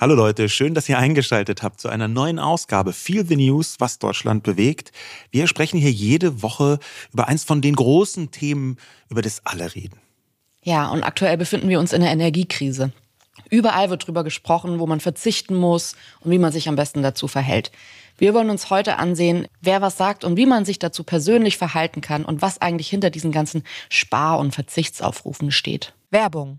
Hallo Leute, schön, dass ihr eingeschaltet habt zu einer neuen Ausgabe Feel the News, was Deutschland bewegt. Wir sprechen hier jede Woche über eins von den großen Themen, über das alle reden. Ja, und aktuell befinden wir uns in einer Energiekrise. Überall wird drüber gesprochen, wo man verzichten muss und wie man sich am besten dazu verhält. Wir wollen uns heute ansehen, wer was sagt und wie man sich dazu persönlich verhalten kann und was eigentlich hinter diesen ganzen Spar- und Verzichtsaufrufen steht. Werbung.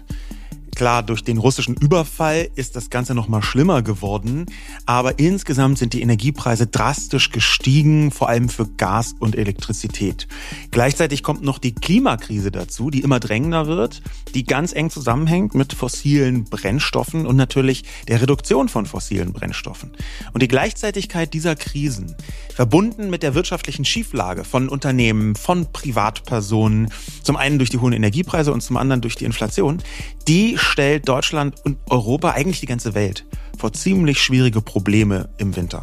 Klar, durch den russischen Überfall ist das Ganze noch mal schlimmer geworden, aber insgesamt sind die Energiepreise drastisch gestiegen, vor allem für Gas und Elektrizität. Gleichzeitig kommt noch die Klimakrise dazu, die immer drängender wird, die ganz eng zusammenhängt mit fossilen Brennstoffen und natürlich der Reduktion von fossilen Brennstoffen. Und die Gleichzeitigkeit dieser Krisen, verbunden mit der wirtschaftlichen Schieflage von Unternehmen, von Privatpersonen, zum einen durch die hohen Energiepreise und zum anderen durch die Inflation, die stellt Deutschland und Europa, eigentlich die ganze Welt, vor ziemlich schwierige Probleme im Winter.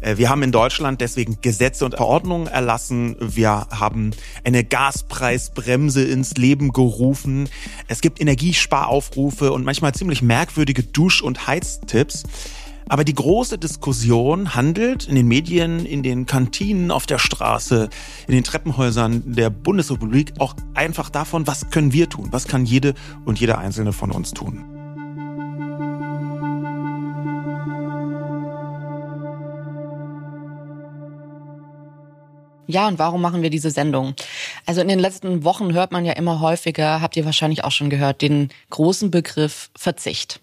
Äh, wir haben in Deutschland deswegen Gesetze und Verordnungen erlassen. Wir haben eine Gaspreisbremse ins Leben gerufen. Es gibt Energiesparaufrufe und manchmal ziemlich merkwürdige Dusch- und Heiztipps. Aber die große Diskussion handelt in den Medien, in den Kantinen, auf der Straße, in den Treppenhäusern der Bundesrepublik auch einfach davon, was können wir tun? Was kann jede und jeder einzelne von uns tun? Ja, und warum machen wir diese Sendung? Also in den letzten Wochen hört man ja immer häufiger, habt ihr wahrscheinlich auch schon gehört, den großen Begriff Verzicht.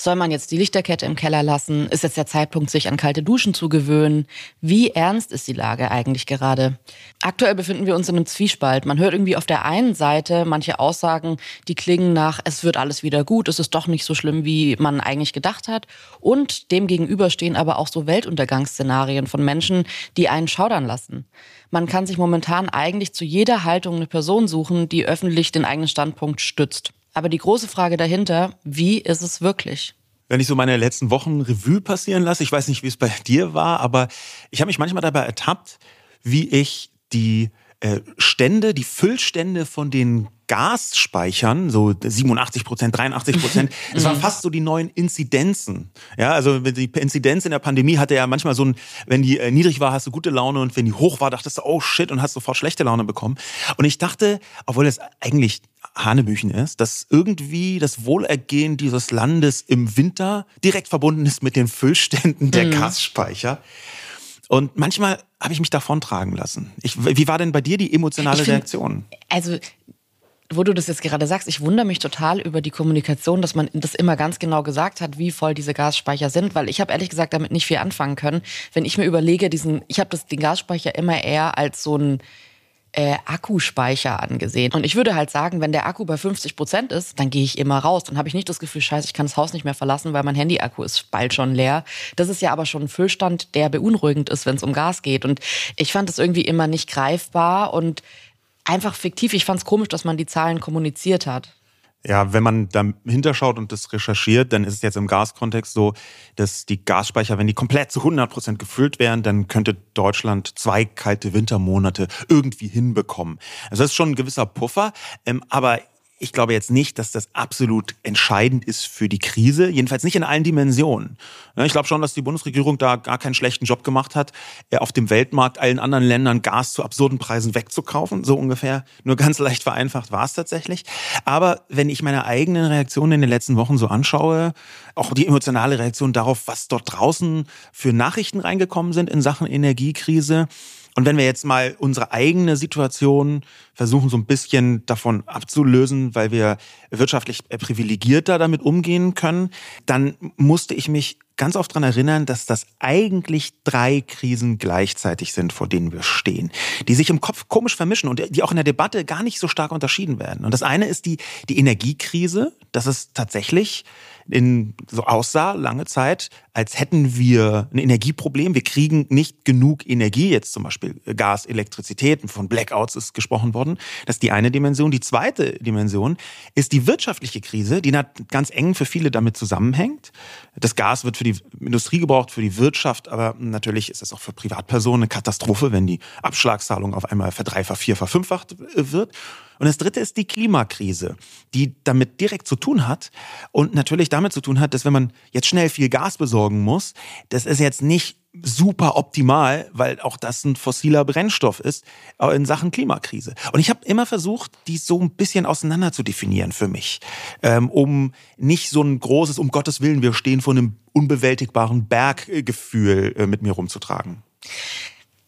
Soll man jetzt die Lichterkette im Keller lassen? Ist jetzt der Zeitpunkt, sich an kalte Duschen zu gewöhnen? Wie ernst ist die Lage eigentlich gerade? Aktuell befinden wir uns in einem Zwiespalt. Man hört irgendwie auf der einen Seite manche Aussagen, die klingen nach, es wird alles wieder gut, es ist doch nicht so schlimm, wie man eigentlich gedacht hat. Und dem gegenüber stehen aber auch so Weltuntergangsszenarien von Menschen, die einen schaudern lassen. Man kann sich momentan eigentlich zu jeder Haltung eine Person suchen, die öffentlich den eigenen Standpunkt stützt. Aber die große Frage dahinter, wie ist es wirklich? Wenn ich so meine letzten Wochen Revue passieren lasse, ich weiß nicht, wie es bei dir war, aber ich habe mich manchmal dabei ertappt, wie ich die äh, Stände, die Füllstände von den Gasspeichern, so 87 Prozent, 83 Prozent. Das waren mhm. fast so die neuen Inzidenzen. Ja, also die Inzidenz in der Pandemie hatte ja manchmal so ein, wenn die äh, niedrig war, hast du gute Laune und wenn die hoch war, dachtest du, oh shit, und hast sofort schlechte Laune bekommen. Und ich dachte, obwohl das eigentlich Hanebüchen ist, dass irgendwie das Wohlergehen dieses Landes im Winter direkt verbunden ist mit den Füllständen der mhm. Gasspeicher. Und manchmal habe ich mich davon tragen lassen. Ich, wie war denn bei dir die emotionale find, Reaktion? Also wo du das jetzt gerade sagst, ich wundere mich total über die Kommunikation, dass man das immer ganz genau gesagt hat, wie voll diese Gasspeicher sind, weil ich habe ehrlich gesagt damit nicht viel anfangen können. Wenn ich mir überlege, diesen, ich habe den Gasspeicher immer eher als so ein äh, Akkuspeicher angesehen. Und ich würde halt sagen, wenn der Akku bei 50 Prozent ist, dann gehe ich immer raus. Dann habe ich nicht das Gefühl, scheiße, ich kann das Haus nicht mehr verlassen, weil mein Handy-Akku ist bald schon leer. Das ist ja aber schon ein Füllstand, der beunruhigend ist, wenn es um Gas geht. Und ich fand das irgendwie immer nicht greifbar und einfach fiktiv. Ich fand es komisch, dass man die Zahlen kommuniziert hat. Ja, wenn man da hinterschaut und das recherchiert, dann ist es jetzt im Gaskontext so, dass die Gasspeicher, wenn die komplett zu 100 Prozent gefüllt wären, dann könnte Deutschland zwei kalte Wintermonate irgendwie hinbekommen. Also das ist schon ein gewisser Puffer, ähm, aber ich glaube jetzt nicht, dass das absolut entscheidend ist für die Krise, jedenfalls nicht in allen Dimensionen. Ich glaube schon, dass die Bundesregierung da gar keinen schlechten Job gemacht hat, äh, auf dem Weltmarkt allen anderen Ländern Gas zu absurden Preisen wegzukaufen, so ungefähr. Nur ganz leicht vereinfacht war es tatsächlich. Aber wenn ich meine eigenen Reaktionen in den letzten Wochen so anschaue, auch die emotionale Reaktion darauf, was dort draußen für Nachrichten reingekommen sind in Sachen Energiekrise, und wenn wir jetzt mal unsere eigene Situation versuchen, so ein bisschen davon abzulösen, weil wir wirtschaftlich privilegierter damit umgehen können, dann musste ich mich ganz oft daran erinnern, dass das eigentlich drei Krisen gleichzeitig sind, vor denen wir stehen, die sich im Kopf komisch vermischen und die auch in der Debatte gar nicht so stark unterschieden werden. Und das eine ist die, die Energiekrise. Das ist tatsächlich in, so aussah lange Zeit, als hätten wir ein Energieproblem. Wir kriegen nicht genug Energie, jetzt zum Beispiel Gas, Elektrizität, von Blackouts ist gesprochen worden. Das ist die eine Dimension. Die zweite Dimension ist die wirtschaftliche Krise, die ganz eng für viele damit zusammenhängt. Das Gas wird für die Industrie gebraucht, für die Wirtschaft, aber natürlich ist es auch für Privatpersonen eine Katastrophe, wenn die Abschlagszahlung auf einmal verdreifacht, vierfach, fünffacht wird. Und das dritte ist die Klimakrise, die damit direkt zu tun hat und natürlich damit zu tun hat, dass wenn man jetzt schnell viel Gas besorgen muss, das ist jetzt nicht super optimal, weil auch das ein fossiler Brennstoff ist in Sachen Klimakrise. Und ich habe immer versucht, die so ein bisschen auseinander zu definieren für mich, ähm, um nicht so ein großes, um Gottes Willen, wir stehen vor einem unbewältigbaren Berggefühl äh, mit mir rumzutragen.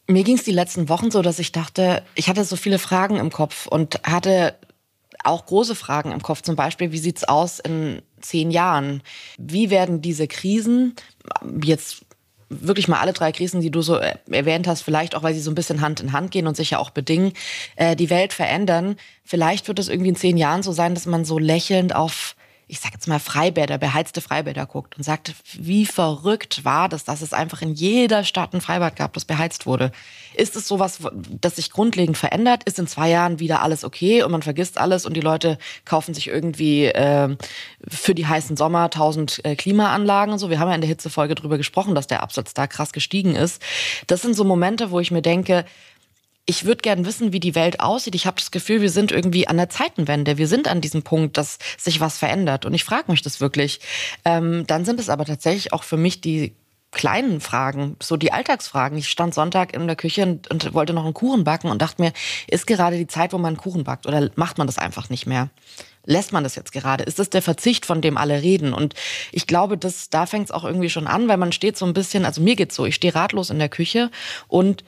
Mir ging es die letzten Wochen so, dass ich dachte, ich hatte so viele Fragen im Kopf und hatte auch große Fragen im Kopf. Zum Beispiel, wie sieht's aus in zehn Jahren? Wie werden diese Krisen, jetzt wirklich mal alle drei Krisen, die du so erwähnt hast, vielleicht auch, weil sie so ein bisschen Hand in Hand gehen und sich ja auch bedingen, äh, die Welt verändern. Vielleicht wird es irgendwie in zehn Jahren so sein, dass man so lächelnd auf ich sag jetzt mal Freibäder, beheizte Freibäder guckt und sagt, wie verrückt war das, dass es einfach in jeder Stadt ein Freibad gab, das beheizt wurde. Ist es sowas, das sich grundlegend verändert? Ist in zwei Jahren wieder alles okay und man vergisst alles und die Leute kaufen sich irgendwie äh, für die heißen Sommer tausend äh, Klimaanlagen und so? Wir haben ja in der Hitzefolge drüber gesprochen, dass der Absatz da krass gestiegen ist. Das sind so Momente, wo ich mir denke, ich würde gern wissen, wie die Welt aussieht. Ich habe das Gefühl, wir sind irgendwie an der Zeitenwende. Wir sind an diesem Punkt, dass sich was verändert. Und ich frage mich das wirklich. Ähm, dann sind es aber tatsächlich auch für mich die kleinen Fragen, so die Alltagsfragen. Ich stand Sonntag in der Küche und, und, wollte noch einen Kuchen backen und dachte mir, ist gerade die Zeit, wo man einen Kuchen backt oder macht man das einfach nicht mehr? Lässt man das jetzt gerade? Ist das der Verzicht, von dem alle reden? Und ich glaube, das, da fängt es auch irgendwie schon an, weil man steht so ein bisschen, also mir geht's so, ich stehe ratlos in der Küche und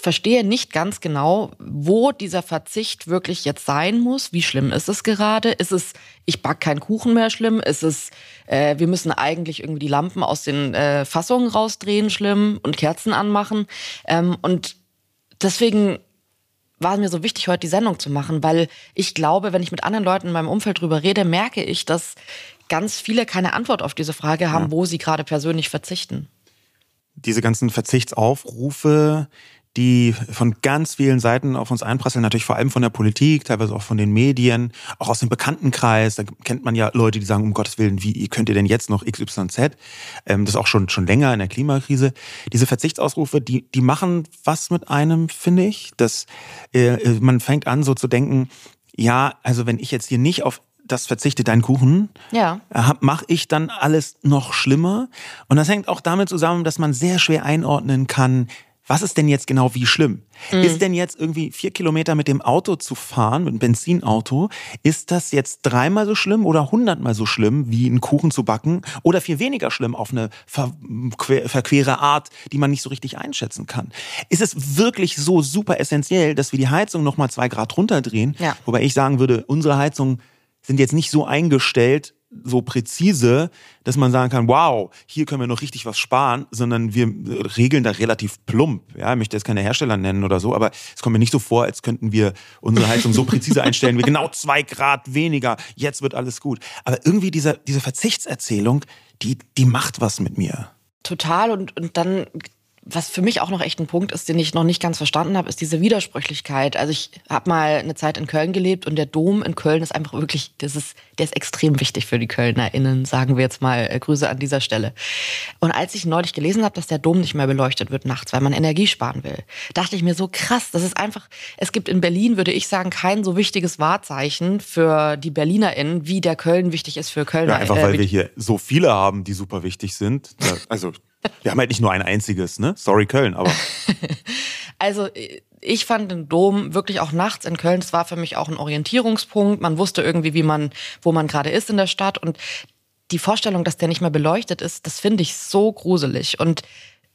verstehe nicht ganz genau, wo dieser Verzicht wirklich jetzt sein muss. Wie schlimm ist es gerade? Ist es, ich back keinen Kuchen mehr schlimm? Ist es, äh, wir müssen eigentlich irgendwie die Lampen aus den äh, Fassungen rausdrehen schlimm und Kerzen anmachen? Ähm, und deswegen war es mir so wichtig, heute die Sendung zu machen, weil ich glaube, wenn ich mit anderen Leuten in meinem Umfeld drüber rede, merke ich, dass ganz viele keine Antwort auf diese Frage haben, ja. wo sie gerade persönlich verzichten diese ganzen Verzichtsaufrufe, die von ganz vielen Seiten auf uns einprasseln, natürlich vor allem von der Politik, teilweise auch von den Medien, auch aus dem Bekanntenkreis. Da kennt man ja Leute, die sagen, um Gottes Willen, wie könnt ihr denn jetzt noch XYZ? Ähm, das ist auch schon, schon länger in der Klimakrise. Diese Verzichtsausrufe, die, die machen was mit einem, finde ich. Das, äh, man fängt an so zu denken, ja, also wenn ich jetzt hier nicht auf das verzichte deinen Kuchen, ja. Äh, mache ich dann alles noch schlimmer. Und das hängt auch damit zusammen, dass man sehr schwer einordnen kann, was ist denn jetzt genau wie schlimm? Mhm. Ist denn jetzt irgendwie vier Kilometer mit dem Auto zu fahren, mit einem Benzinauto, ist das jetzt dreimal so schlimm oder hundertmal so schlimm, wie einen Kuchen zu backen oder viel weniger schlimm auf eine verquere Art, die man nicht so richtig einschätzen kann? Ist es wirklich so super essentiell, dass wir die Heizung nochmal zwei Grad runterdrehen? Ja. Wobei ich sagen würde, unsere Heizung sind jetzt nicht so eingestellt, so präzise, dass man sagen kann, wow, hier können wir noch richtig was sparen, sondern wir regeln da relativ plump. Ja, ich möchte jetzt keine Hersteller nennen oder so, aber es kommt mir nicht so vor, als könnten wir unsere Heizung so präzise einstellen, wie genau zwei Grad weniger, jetzt wird alles gut. Aber irgendwie diese, diese Verzichtserzählung, die, die macht was mit mir. Total und, und dann was für mich auch noch echt ein Punkt ist, den ich noch nicht ganz verstanden habe, ist diese Widersprüchlichkeit. Also ich habe mal eine Zeit in Köln gelebt und der Dom in Köln ist einfach wirklich, das ist, der ist extrem wichtig für die KölnerInnen, sagen wir jetzt mal. Äh, Grüße an dieser Stelle. Und als ich neulich gelesen habe, dass der Dom nicht mehr beleuchtet wird nachts, weil man Energie sparen will, dachte ich mir so krass, das ist einfach, es gibt in Berlin, würde ich sagen, kein so wichtiges Wahrzeichen für die BerlinerInnen, wie der Köln wichtig ist für Kölner. Ja, einfach weil äh, wir hier so viele haben, die super wichtig sind. Also wir haben halt nicht nur ein einziges, ne? Sorry Köln, aber. also ich fand den Dom wirklich auch nachts in Köln, das war für mich auch ein Orientierungspunkt. Man wusste irgendwie, wie man, wo man gerade ist in der Stadt. Und die Vorstellung, dass der nicht mehr beleuchtet ist, das finde ich so gruselig. Und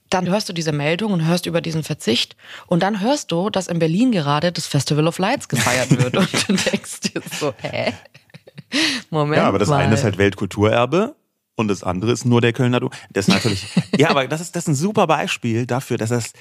dann hörst du diese Meldung und hörst über diesen Verzicht und dann hörst du, dass in Berlin gerade das Festival of Lights gefeiert wird und du denkst dir so, hä? Moment. Ja, aber das mal. eine ist halt Weltkulturerbe und das andere ist nur der Kölner Dom. Das ist natürlich, ja, aber das ist, das ist ein super Beispiel dafür, dass es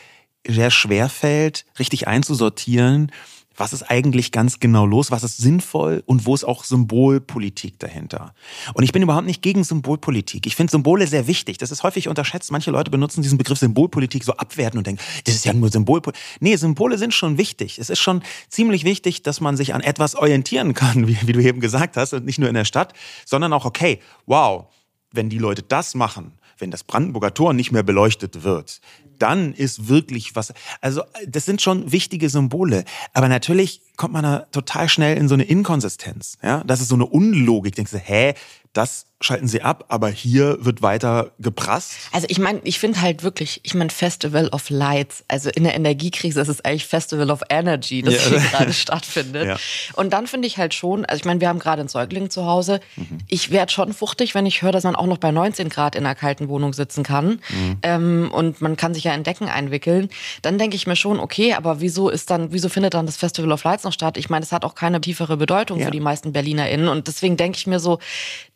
sehr schwer fällt, richtig einzusortieren, was ist eigentlich ganz genau los, was ist sinnvoll und wo ist auch Symbolpolitik dahinter. Und ich bin überhaupt nicht gegen Symbolpolitik. Ich finde Symbole sehr wichtig. Das ist häufig unterschätzt. Manche Leute benutzen diesen Begriff Symbolpolitik so abwerten und denken, das ist ja nur Symbolpolitik. Nee, Symbole sind schon wichtig. Es ist schon ziemlich wichtig, dass man sich an etwas orientieren kann, wie, wie du eben gesagt hast, und nicht nur in der Stadt, sondern auch, okay, wow, wenn die Leute das machen, wenn das Brandenburger Tor nicht mehr beleuchtet wird, dann ist wirklich was. Also, das sind schon wichtige Symbole. Aber natürlich kommt man da total schnell in so eine Inkonsistenz. Ja, das ist so eine Unlogik. Denkst du, hä, das schalten sie ab, aber hier wird weiter geprasst. Also ich meine, ich finde halt wirklich, ich meine Festival of Lights, also in der Energiekrise ist es eigentlich Festival of Energy, das ja. hier gerade stattfindet. Ja. Und dann finde ich halt schon, also ich meine, wir haben gerade einen Säugling zu Hause. Mhm. Ich werde schon fuchtig, wenn ich höre, dass man auch noch bei 19 Grad in einer kalten Wohnung sitzen kann. Mhm. Ähm, und man kann sich ja in Decken einwickeln. Dann denke ich mir schon, okay, aber wieso ist dann, wieso findet dann das Festival of Lights noch statt? Ich meine, es hat auch keine tiefere Bedeutung ja. für die meisten BerlinerInnen. Und deswegen denke ich mir so,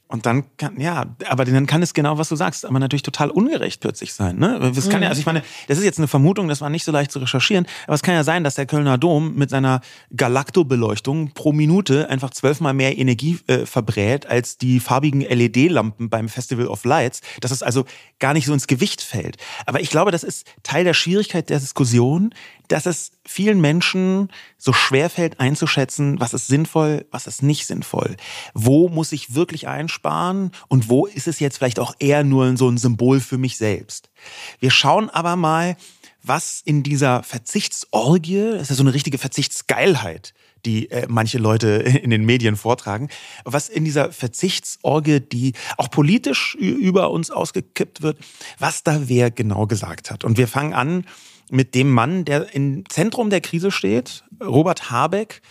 und dann kann, ja, aber dann kann es genau, was du sagst, aber natürlich total ungerecht plötzlich sein. Ne? Das kann ja, mhm. also ich meine, das ist jetzt eine Vermutung, das war nicht so leicht zu recherchieren, aber es kann ja sein, dass der Kölner Dom mit seiner Galacto-Beleuchtung pro Minute einfach zwölfmal mehr Energie äh, verbrät als die farbigen LED-Lampen beim Festival of Lights, dass es also gar nicht so ins Gewicht fällt. Aber ich glaube, das ist Teil der Schwierigkeit der Diskussion, dass es vielen Menschen so schwer fällt einzuschätzen, was ist sinnvoll, was ist nicht sinnvoll. Wo muss ich wirklich einsparen und wo ist es jetzt vielleicht auch eher nur so ein Symbol für mich selbst. Wir schauen aber mal, was in dieser Verzichtsorgie, das ist ja so eine richtige Verzichtsgeilheit, die äh, manche Leute in den Medien vortragen, was in dieser Verzichtsorgie, die auch politisch über uns ausgekippt wird, was da wer genau gesagt hat. Und wir fangen an mit dem Mann, der im Zentrum der Krise steht, Robert Habeck.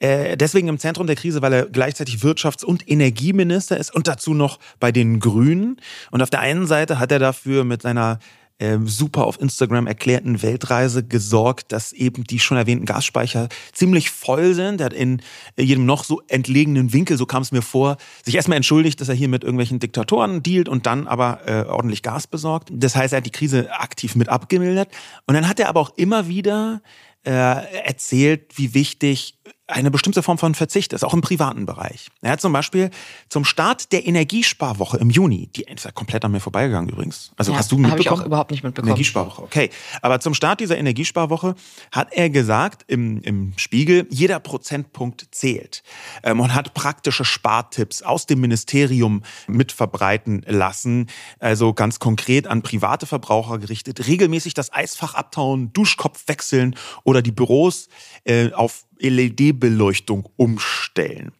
Äh, deswegen im Zentrum der Krise, weil er gleichzeitig Wirtschafts- und Energieminister ist und dazu noch bei den Grünen. Und auf der einen Seite hat er dafür mit seiner äh, super auf Instagram erklärten Weltreise gesorgt, dass eben die schon erwähnten Gasspeicher ziemlich voll sind. Er hat in jedem noch so entlegenen Winkel, so kam es mir vor, sich erstmal entschuldigt, dass er hier mit irgendwelchen Diktatoren dealt und dann aber äh, ordentlich Gas besorgt. Das heißt, er hat die Krise aktiv mit abgemildert. Und dann hat er aber auch immer wieder äh, erzählt, wie wichtig eine bestimmte Form von Verzicht ist, auch im privaten Bereich. Er hat zum Beispiel zum Start der Energiesparwoche im Juni, die ist ja komplett an mir vorbeigegangen übrigens. Also Ja, hast du hab ich mitbekommen? auch überhaupt nicht mitbekommen. Energiesparwoche, okay. Aber zum Start dieser Energiesparwoche hat er gesagt im, im Spiegel, jeder Prozentpunkt zählt ähm, und hat praktische Spartipps aus dem Ministerium mit verbreiten lassen. Also ganz konkret an private Verbraucher gerichtet, regelmäßig das Eisfach abtauen, Duschkopf wechseln oder die Büros äh, auf LED-Beleuchtung umstellen.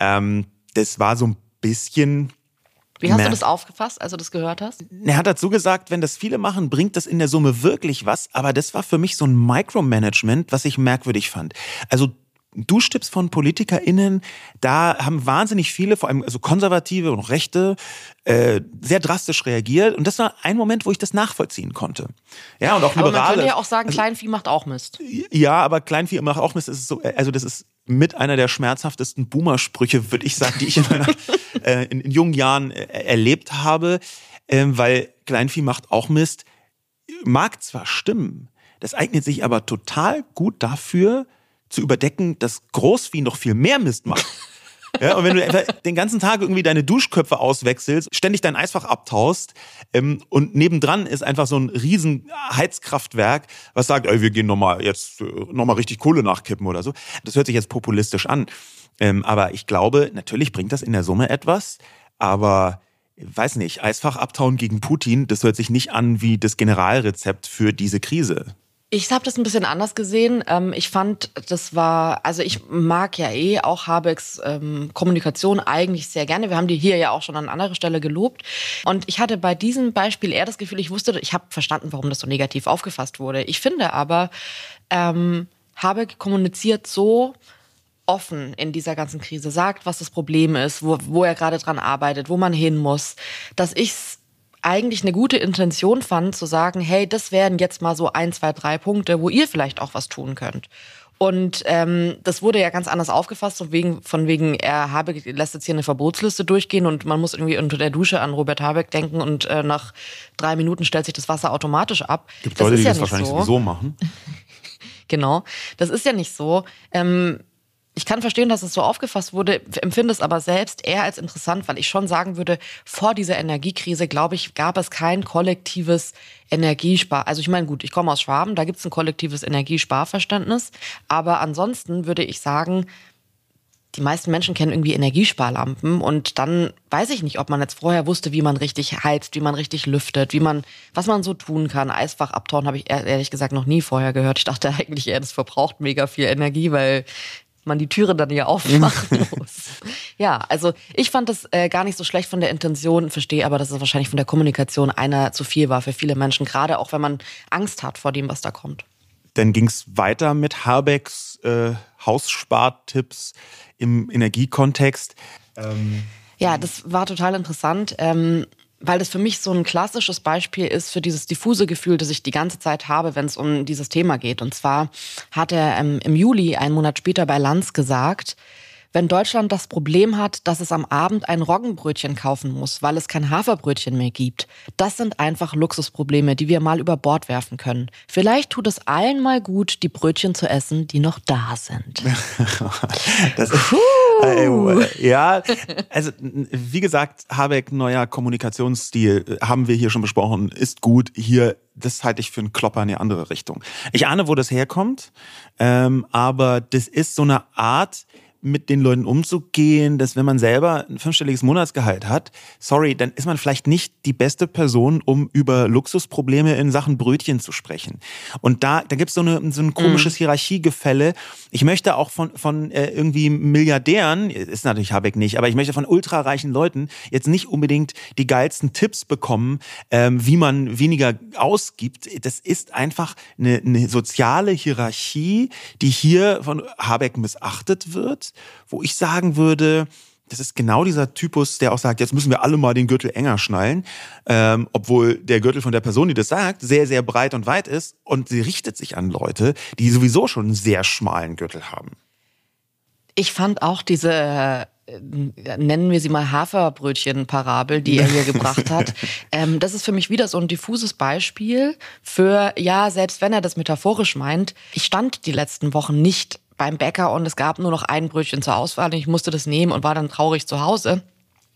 Ähm, das war so ein bisschen Wie hast du das aufgefasst, als du das gehört hast? er hat dazu gesagt, wenn das viele machen, bringt das in der Summe wirklich was. Aber das war für mich so ein Micromanagement, was ich merkwürdig fand. Also Duschtipps von PolitikerInnen, da haben wahnsinnig viele, vor allem also Konservative und Rechte, äh, sehr drastisch reagiert. Und das war ein Moment, wo ich das nachvollziehen konnte. Ja, und auch Aber man Liberale. könnte ja auch sagen, Kleinvieh macht auch Mist. Ja, aber Kleinvieh macht auch Mist. Ist so, also das ist mit einer der schmerzhaftesten Boomer-Sprüche, würde ich sagen, die ich in, meiner, äh, in, in jungen Jahren äh, erlebt habe, ähm, weil Kleinvieh macht auch Mist. Mag zwar stimmen, das eignet sich aber total gut dafür, zu überdecken, dass Großvieh noch viel mehr Mist macht. Ja, und wenn du den ganzen Tag irgendwie deine Duschköpfe auswechselst, ständig dein Eisfach abtaust ähm, und nebendran ist einfach so ein riesen Heizkraftwerk, was sagt, ey, wir gehen nochmal jetzt äh, nochmal richtig Kohle nachkippen oder so. Das hört sich jetzt populistisch an. Ähm, aber ich glaube, natürlich bringt das in der Summe etwas, aber weiß nicht, Eisfach abtauen gegen Putin, das hört sich nicht an wie das Generalrezept für diese Krise. Ich habe das ein bisschen anders gesehen. Ähm, ich fand, das war, also ich mag ja eh auch Habecks ähm, Kommunikation eigentlich sehr gerne. Wir haben die hier ja auch schon an anderer Stelle gelobt. Und ich hatte bei diesem Beispiel eher das Gefühl, ich wusste, ich habe verstanden, warum das so negativ aufgefasst wurde. Ich finde aber, ähm, Habeck kommuniziert so offen in dieser ganzen Krise, sagt, was das Problem ist, wo, wo er gerade dran arbeitet, wo man hin muss, dass ich's eigentlich eine gute Intention fand, zu sagen, hey, das wären jetzt mal so ein, zwei, drei Punkte, wo ihr vielleicht auch was tun könnt. Und ähm, das wurde ja ganz anders aufgefasst, von wegen, von wegen, er habe, lässt jetzt hier eine Verbotsliste durchgehen und man muss irgendwie unter der Dusche an Robert Habeck denken und äh, nach drei Minuten stellt sich das Wasser automatisch ab. Gibt das Leute, die ja das wahrscheinlich so. sowieso machen. Genau. Das ist ja nicht so. Ähm, ich kann verstehen, dass es so aufgefasst wurde, empfinde es aber selbst eher als interessant, weil ich schon sagen würde, vor dieser Energiekrise, glaube ich, gab es kein kollektives Energiespar. Also ich meine, gut, ich komme aus Schwaben, da gibt es ein kollektives Energiesparverständnis. Aber ansonsten würde ich sagen, die meisten Menschen kennen irgendwie Energiesparlampen und dann weiß ich nicht, ob man jetzt vorher wusste, wie man richtig heizt, wie man richtig lüftet, wie man, was man so tun kann. Eisfach abtauen habe ich ehr- ehrlich gesagt noch nie vorher gehört. Ich dachte eigentlich eher, das verbraucht mega viel Energie, weil man die Türe dann ja aufmachen muss. ja, also ich fand das äh, gar nicht so schlecht von der Intention, verstehe aber, dass es wahrscheinlich von der Kommunikation einer zu viel war für viele Menschen, gerade auch wenn man Angst hat vor dem, was da kommt. Dann ging es weiter mit Habecks äh, Hausspartipps im Energiekontext. Ja, das war total interessant, ähm, weil das für mich so ein klassisches Beispiel ist für dieses diffuse Gefühl, das ich die ganze Zeit habe, wenn es um dieses Thema geht. Und zwar hat er ähm, im Juli, einen Monat später bei Lanz gesagt, wenn Deutschland das Problem hat, dass es am Abend ein Roggenbrötchen kaufen muss, weil es kein Haferbrötchen mehr gibt, das sind einfach Luxusprobleme, die wir mal über Bord werfen können. Vielleicht tut es allen mal gut, die Brötchen zu essen, die noch da sind. Das ist, äh, äh, ja, also wie gesagt, Habeck neuer Kommunikationsstil äh, haben wir hier schon besprochen, ist gut. Hier, das halte ich für einen Klopper in die andere Richtung. Ich ahne, wo das herkommt, ähm, aber das ist so eine Art, mit den Leuten umzugehen, dass wenn man selber ein fünfstelliges Monatsgehalt hat, sorry, dann ist man vielleicht nicht die beste Person, um über Luxusprobleme in Sachen Brötchen zu sprechen. Und da, da gibt's so, eine, so ein komisches Hierarchiegefälle. Ich möchte auch von, von äh, irgendwie Milliardären, ist natürlich Habeck nicht, aber ich möchte von ultrareichen Leuten jetzt nicht unbedingt die geilsten Tipps bekommen, ähm, wie man weniger ausgibt. Das ist einfach eine, eine soziale Hierarchie, die hier von Habeck missachtet wird, wo ich sagen würde, das ist genau dieser Typus, der auch sagt, jetzt müssen wir alle mal den Gürtel enger schnallen, ähm, obwohl der Gürtel von der Person, die das sagt, sehr, sehr breit und weit ist und sie richtet sich an Leute, die sowieso schon einen sehr schmalen Gürtel haben. Ich fand auch diese, äh, nennen wir sie mal Haferbrötchen-Parabel, die er hier gebracht hat. Ähm, das ist für mich wieder so ein diffuses Beispiel für, ja, selbst wenn er das metaphorisch meint, ich stand die letzten Wochen nicht beim Bäcker und es gab nur noch ein Brötchen zur Auswahl und ich musste das nehmen und war dann traurig zu Hause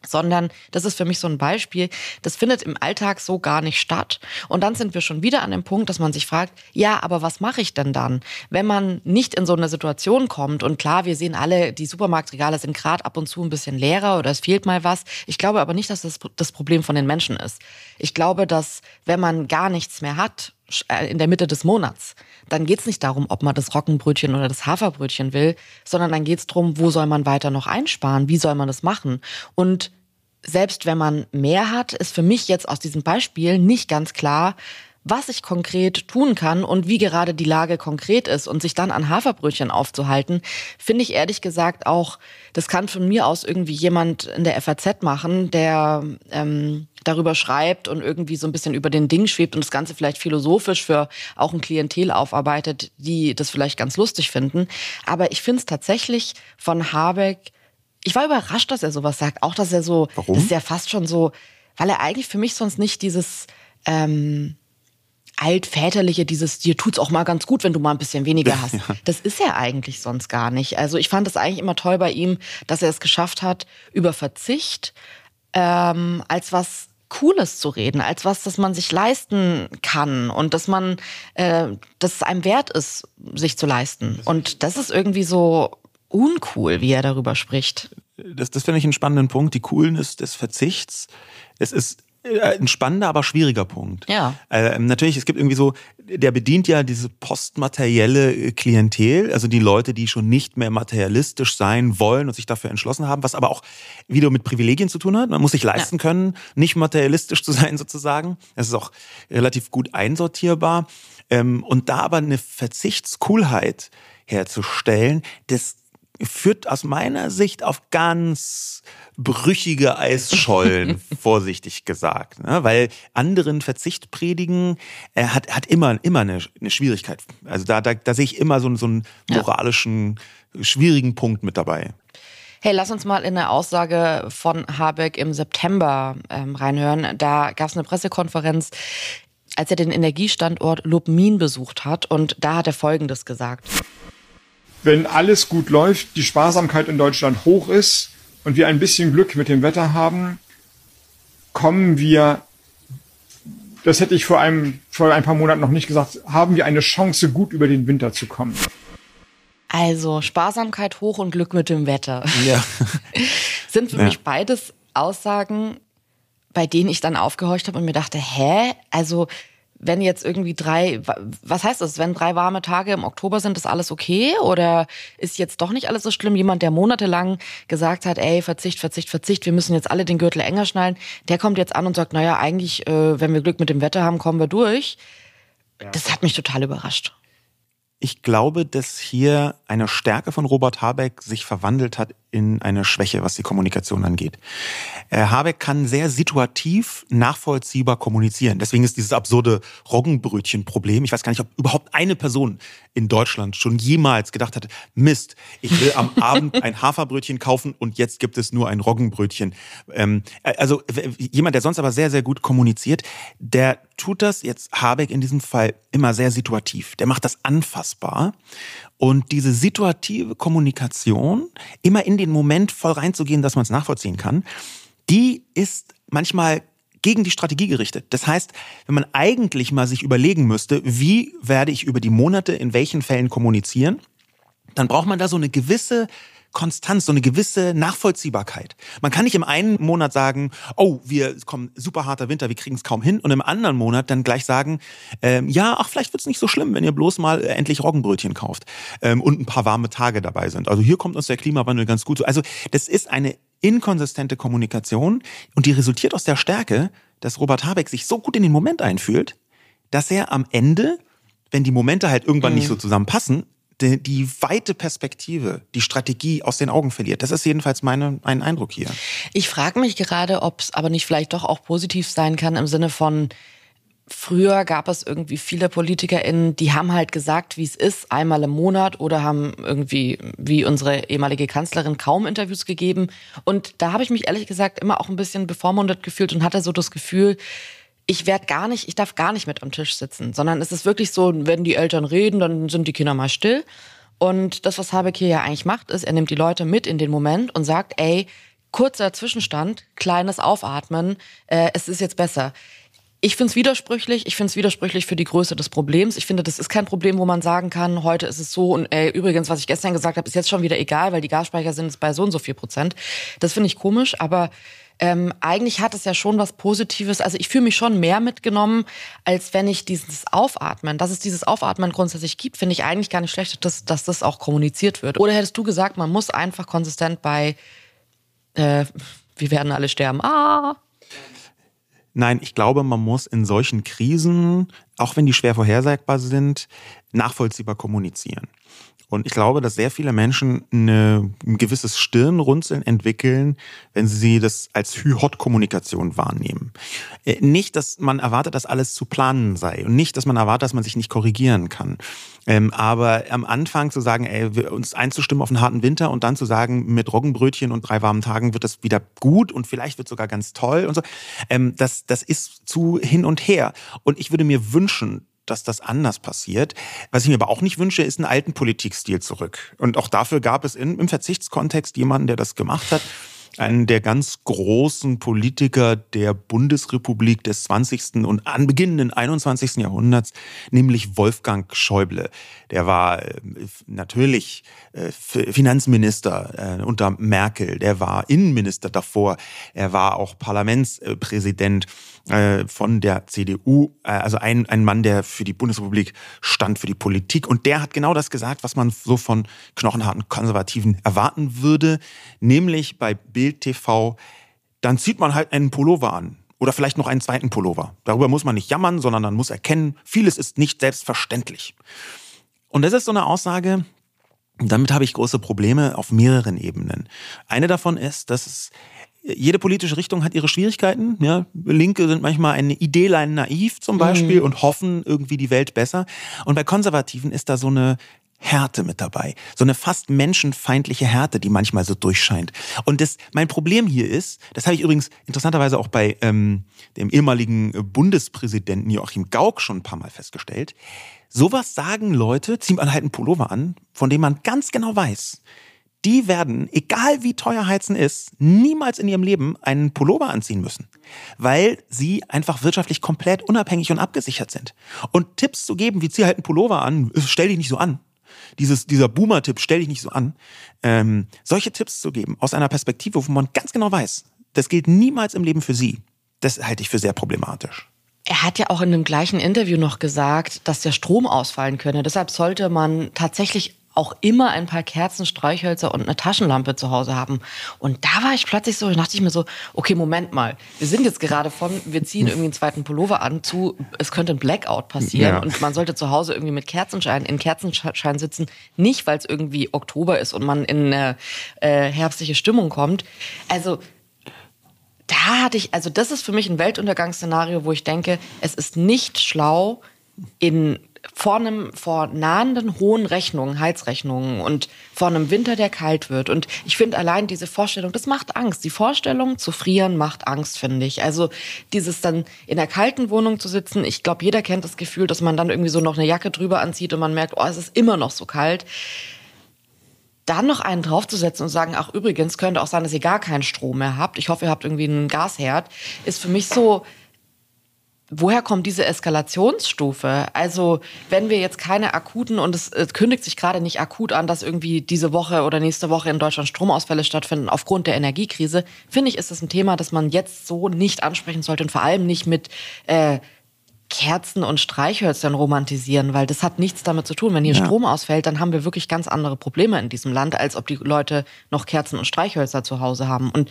sondern das ist für mich so ein Beispiel, das findet im Alltag so gar nicht statt. Und dann sind wir schon wieder an dem Punkt, dass man sich fragt, ja, aber was mache ich denn dann, wenn man nicht in so eine Situation kommt? Und klar, wir sehen alle, die Supermarktregale sind gerade ab und zu ein bisschen leerer oder es fehlt mal was. Ich glaube aber nicht, dass das das Problem von den Menschen ist. Ich glaube, dass wenn man gar nichts mehr hat, in der Mitte des Monats, dann geht es nicht darum, ob man das Roggenbrötchen oder das Haferbrötchen will, sondern dann geht es darum, wo soll man weiter noch einsparen, wie soll man das machen. Und selbst wenn man mehr hat, ist für mich jetzt aus diesem Beispiel nicht ganz klar, was ich konkret tun kann und wie gerade die Lage konkret ist und sich dann an Haferbrötchen aufzuhalten, finde ich ehrlich gesagt auch, das kann von mir aus irgendwie jemand in der FAZ machen, der ähm, darüber schreibt und irgendwie so ein bisschen über den Ding schwebt und das Ganze vielleicht philosophisch für auch ein Klientel aufarbeitet, die das vielleicht ganz lustig finden. Aber ich finde es tatsächlich von Habeck, ich war überrascht, dass er sowas sagt. Auch, dass er so, Warum? das ist ja fast schon so, weil er eigentlich für mich sonst nicht dieses, ähm, altväterliche, dieses dir tut's auch mal ganz gut, wenn du mal ein bisschen weniger hast. Ja. Das ist er eigentlich sonst gar nicht. Also ich fand es eigentlich immer toll bei ihm, dass er es geschafft hat, über Verzicht ähm, als was Cooles zu reden, als was, das man sich leisten kann und dass man, äh, dass es einem wert ist, sich zu leisten. Und das ist irgendwie so uncool, wie er darüber spricht. Das, das finde ich einen spannenden Punkt, die Coolness des Verzichts. Es ist ein spannender, aber schwieriger Punkt. Ja. Äh, natürlich, es gibt irgendwie so, der bedient ja diese postmaterielle Klientel, also die Leute, die schon nicht mehr materialistisch sein wollen und sich dafür entschlossen haben, was aber auch wieder mit Privilegien zu tun hat. Man muss sich leisten ja. können, nicht materialistisch zu sein sozusagen. Das ist auch relativ gut einsortierbar. Ähm, und da aber eine Verzichtscoolheit herzustellen, das führt aus meiner Sicht auf ganz brüchige Eisschollen, vorsichtig gesagt. Ne? Weil anderen Verzicht predigen er hat, hat immer, immer eine, eine Schwierigkeit. Also da, da, da sehe ich immer so, so einen moralischen, ja. schwierigen Punkt mit dabei. Hey, lass uns mal in eine Aussage von Habeck im September ähm, reinhören. Da gab es eine Pressekonferenz, als er den Energiestandort Lubmin besucht hat. Und da hat er Folgendes gesagt wenn alles gut läuft, die Sparsamkeit in Deutschland hoch ist und wir ein bisschen Glück mit dem Wetter haben, kommen wir, das hätte ich vor, einem, vor ein paar Monaten noch nicht gesagt, haben wir eine Chance, gut über den Winter zu kommen. Also Sparsamkeit hoch und Glück mit dem Wetter. Ja. Sind für ja. mich beides Aussagen, bei denen ich dann aufgehorcht habe und mir dachte, hä? Also wenn jetzt irgendwie drei, was heißt das, wenn drei warme Tage im Oktober sind, ist alles okay? Oder ist jetzt doch nicht alles so schlimm? Jemand, der monatelang gesagt hat, ey, Verzicht, Verzicht, Verzicht, wir müssen jetzt alle den Gürtel enger schnallen, der kommt jetzt an und sagt, naja, eigentlich, äh, wenn wir Glück mit dem Wetter haben, kommen wir durch. Das hat mich total überrascht. Ich glaube, dass hier eine Stärke von Robert Habeck sich verwandelt hat in eine Schwäche, was die Kommunikation angeht. Äh, Habeck kann sehr situativ, nachvollziehbar kommunizieren. Deswegen ist dieses absurde Roggenbrötchen-Problem. Ich weiß gar nicht, ob überhaupt eine Person in Deutschland schon jemals gedacht hat, Mist, ich will am Abend ein Haferbrötchen kaufen und jetzt gibt es nur ein Roggenbrötchen. Ähm, äh, also jemand, der sonst aber sehr, sehr gut kommuniziert, der tut das jetzt Habeck in diesem Fall immer sehr situativ. Der macht das anfassbar. Und diese situative Kommunikation, immer in den Moment voll reinzugehen, dass man es nachvollziehen kann, die ist manchmal gegen die Strategie gerichtet. Das heißt, wenn man eigentlich mal sich überlegen müsste, wie werde ich über die Monate in welchen Fällen kommunizieren, dann braucht man da so eine gewisse Konstanz, so eine gewisse Nachvollziehbarkeit. Man kann nicht im einen Monat sagen, oh, wir kommen super harter Winter, wir kriegen es kaum hin, und im anderen Monat dann gleich sagen, ähm, ja, ach, vielleicht wird es nicht so schlimm, wenn ihr bloß mal äh, endlich Roggenbrötchen kauft ähm, und ein paar warme Tage dabei sind. Also hier kommt uns der Klimawandel ganz gut. Also das ist eine inkonsistente Kommunikation und die resultiert aus der Stärke, dass Robert Habeck sich so gut in den Moment einfühlt, dass er am Ende, wenn die Momente halt irgendwann mhm. nicht so zusammenpassen, die, die weite Perspektive, die Strategie aus den Augen verliert. Das ist jedenfalls mein Eindruck hier. Ich frage mich gerade, ob es aber nicht vielleicht doch auch positiv sein kann im Sinne von, Früher gab es irgendwie viele PolitikerInnen, die haben halt gesagt, wie es ist, einmal im Monat oder haben irgendwie, wie unsere ehemalige Kanzlerin, kaum Interviews gegeben. Und da habe ich mich ehrlich gesagt immer auch ein bisschen bevormundet gefühlt und hatte so das Gefühl, ich werde gar nicht, ich darf gar nicht mit am Tisch sitzen, sondern es ist wirklich so, wenn die Eltern reden, dann sind die Kinder mal still. Und das, was Habeck hier ja eigentlich macht, ist, er nimmt die Leute mit in den Moment und sagt, ey, kurzer Zwischenstand, kleines Aufatmen, äh, es ist jetzt besser. Ich finde es widersprüchlich. Ich finde es widersprüchlich für die Größe des Problems. Ich finde, das ist kein Problem, wo man sagen kann, heute ist es so und äh, übrigens, was ich gestern gesagt habe, ist jetzt schon wieder egal, weil die Gasspeicher sind bei so und so viel Prozent. Das finde ich komisch, aber ähm, eigentlich hat es ja schon was Positives. Also ich fühle mich schon mehr mitgenommen, als wenn ich dieses Aufatmen, dass es dieses Aufatmen grundsätzlich gibt, finde ich eigentlich gar nicht schlecht, dass, dass das auch kommuniziert wird. Oder hättest du gesagt, man muss einfach konsistent bei, äh, wir werden alle sterben, ah, Nein, ich glaube, man muss in solchen Krisen, auch wenn die schwer vorhersagbar sind, nachvollziehbar kommunizieren. Und ich glaube, dass sehr viele Menschen eine, ein gewisses Stirnrunzeln entwickeln, wenn sie das als Hü-Hot-Kommunikation wahrnehmen. Äh, nicht, dass man erwartet, dass alles zu planen sei und nicht, dass man erwartet, dass man sich nicht korrigieren kann. Ähm, aber am Anfang zu sagen, ey, uns einzustimmen auf einen harten Winter und dann zu sagen, mit Roggenbrötchen und drei warmen Tagen wird das wieder gut und vielleicht wird sogar ganz toll und so, ähm, das, das ist zu hin und her. Und ich würde mir wünschen, dass das anders passiert. Was ich mir aber auch nicht wünsche, ist einen alten Politikstil zurück. Und auch dafür gab es in, im Verzichtskontext jemanden, der das gemacht hat einen der ganz großen Politiker der Bundesrepublik des 20. und anbeginnenden 21. Jahrhunderts, nämlich Wolfgang Schäuble. Der war äh, natürlich äh, Finanzminister äh, unter Merkel, der war Innenminister davor, er war auch Parlamentspräsident von der CDU, also ein, ein Mann, der für die Bundesrepublik stand, für die Politik. Und der hat genau das gesagt, was man so von knochenharten Konservativen erwarten würde, nämlich bei Bild TV, dann zieht man halt einen Pullover an. Oder vielleicht noch einen zweiten Pullover. Darüber muss man nicht jammern, sondern man muss erkennen, vieles ist nicht selbstverständlich. Und das ist so eine Aussage, damit habe ich große Probleme auf mehreren Ebenen. Eine davon ist, dass es jede politische Richtung hat ihre Schwierigkeiten. Ja, Linke sind manchmal eine Ideelein naiv zum Beispiel mhm. und hoffen irgendwie die Welt besser. Und bei Konservativen ist da so eine Härte mit dabei. So eine fast menschenfeindliche Härte, die manchmal so durchscheint. Und das, mein Problem hier ist, das habe ich übrigens interessanterweise auch bei ähm, dem ehemaligen Bundespräsidenten Joachim Gauck schon ein paar Mal festgestellt. Sowas sagen Leute, ziehen man halt einen Pullover an, von dem man ganz genau weiß, die werden, egal wie teuer Heizen ist, niemals in ihrem Leben einen Pullover anziehen müssen, weil sie einfach wirtschaftlich komplett unabhängig und abgesichert sind. Und Tipps zu geben, wie zieh halt einen Pullover an, stell dich nicht so an, dieses, dieser Boomer-Tipp, stell dich nicht so an, ähm, solche Tipps zu geben aus einer Perspektive, wo man ganz genau weiß, das gilt niemals im Leben für sie, das halte ich für sehr problematisch. Er hat ja auch in dem gleichen Interview noch gesagt, dass der Strom ausfallen könne. Deshalb sollte man tatsächlich auch immer ein paar Kerzen, Streichhölzer und eine Taschenlampe zu Hause haben. Und da war ich plötzlich so, da dachte ich mir so, okay, Moment mal, wir sind jetzt gerade von, wir ziehen irgendwie einen zweiten Pullover an zu, es könnte ein Blackout passieren ja. und man sollte zu Hause irgendwie mit Kerzenschein, in Kerzenschein sitzen, nicht weil es irgendwie Oktober ist und man in eine äh, herbstliche Stimmung kommt. Also da hatte ich, also das ist für mich ein Weltuntergangsszenario, wo ich denke, es ist nicht schlau, in vor einem vor nahenden hohen Rechnungen, Heizrechnungen und vor einem Winter, der kalt wird. Und ich finde allein diese Vorstellung, das macht Angst. Die Vorstellung zu frieren macht Angst, finde ich. Also dieses dann in der kalten Wohnung zu sitzen, ich glaube, jeder kennt das Gefühl, dass man dann irgendwie so noch eine Jacke drüber anzieht und man merkt, oh, es ist immer noch so kalt. Dann noch einen draufzusetzen und sagen, ach übrigens, könnte auch sein, dass ihr gar keinen Strom mehr habt. Ich hoffe, ihr habt irgendwie einen Gasherd, ist für mich so, woher kommt diese Eskalationsstufe? Also, wenn wir jetzt keine akuten, und es, es kündigt sich gerade nicht akut an, dass irgendwie diese Woche oder nächste Woche in Deutschland Stromausfälle stattfinden aufgrund der Energiekrise, finde ich, ist das ein Thema, das man jetzt so nicht ansprechen sollte und vor allem nicht mit äh, Kerzen und Streichhölzern romantisieren, weil das hat nichts damit zu tun. Wenn hier ja. Strom ausfällt, dann haben wir wirklich ganz andere Probleme in diesem Land, als ob die Leute noch Kerzen und Streichhölzer zu Hause haben. Und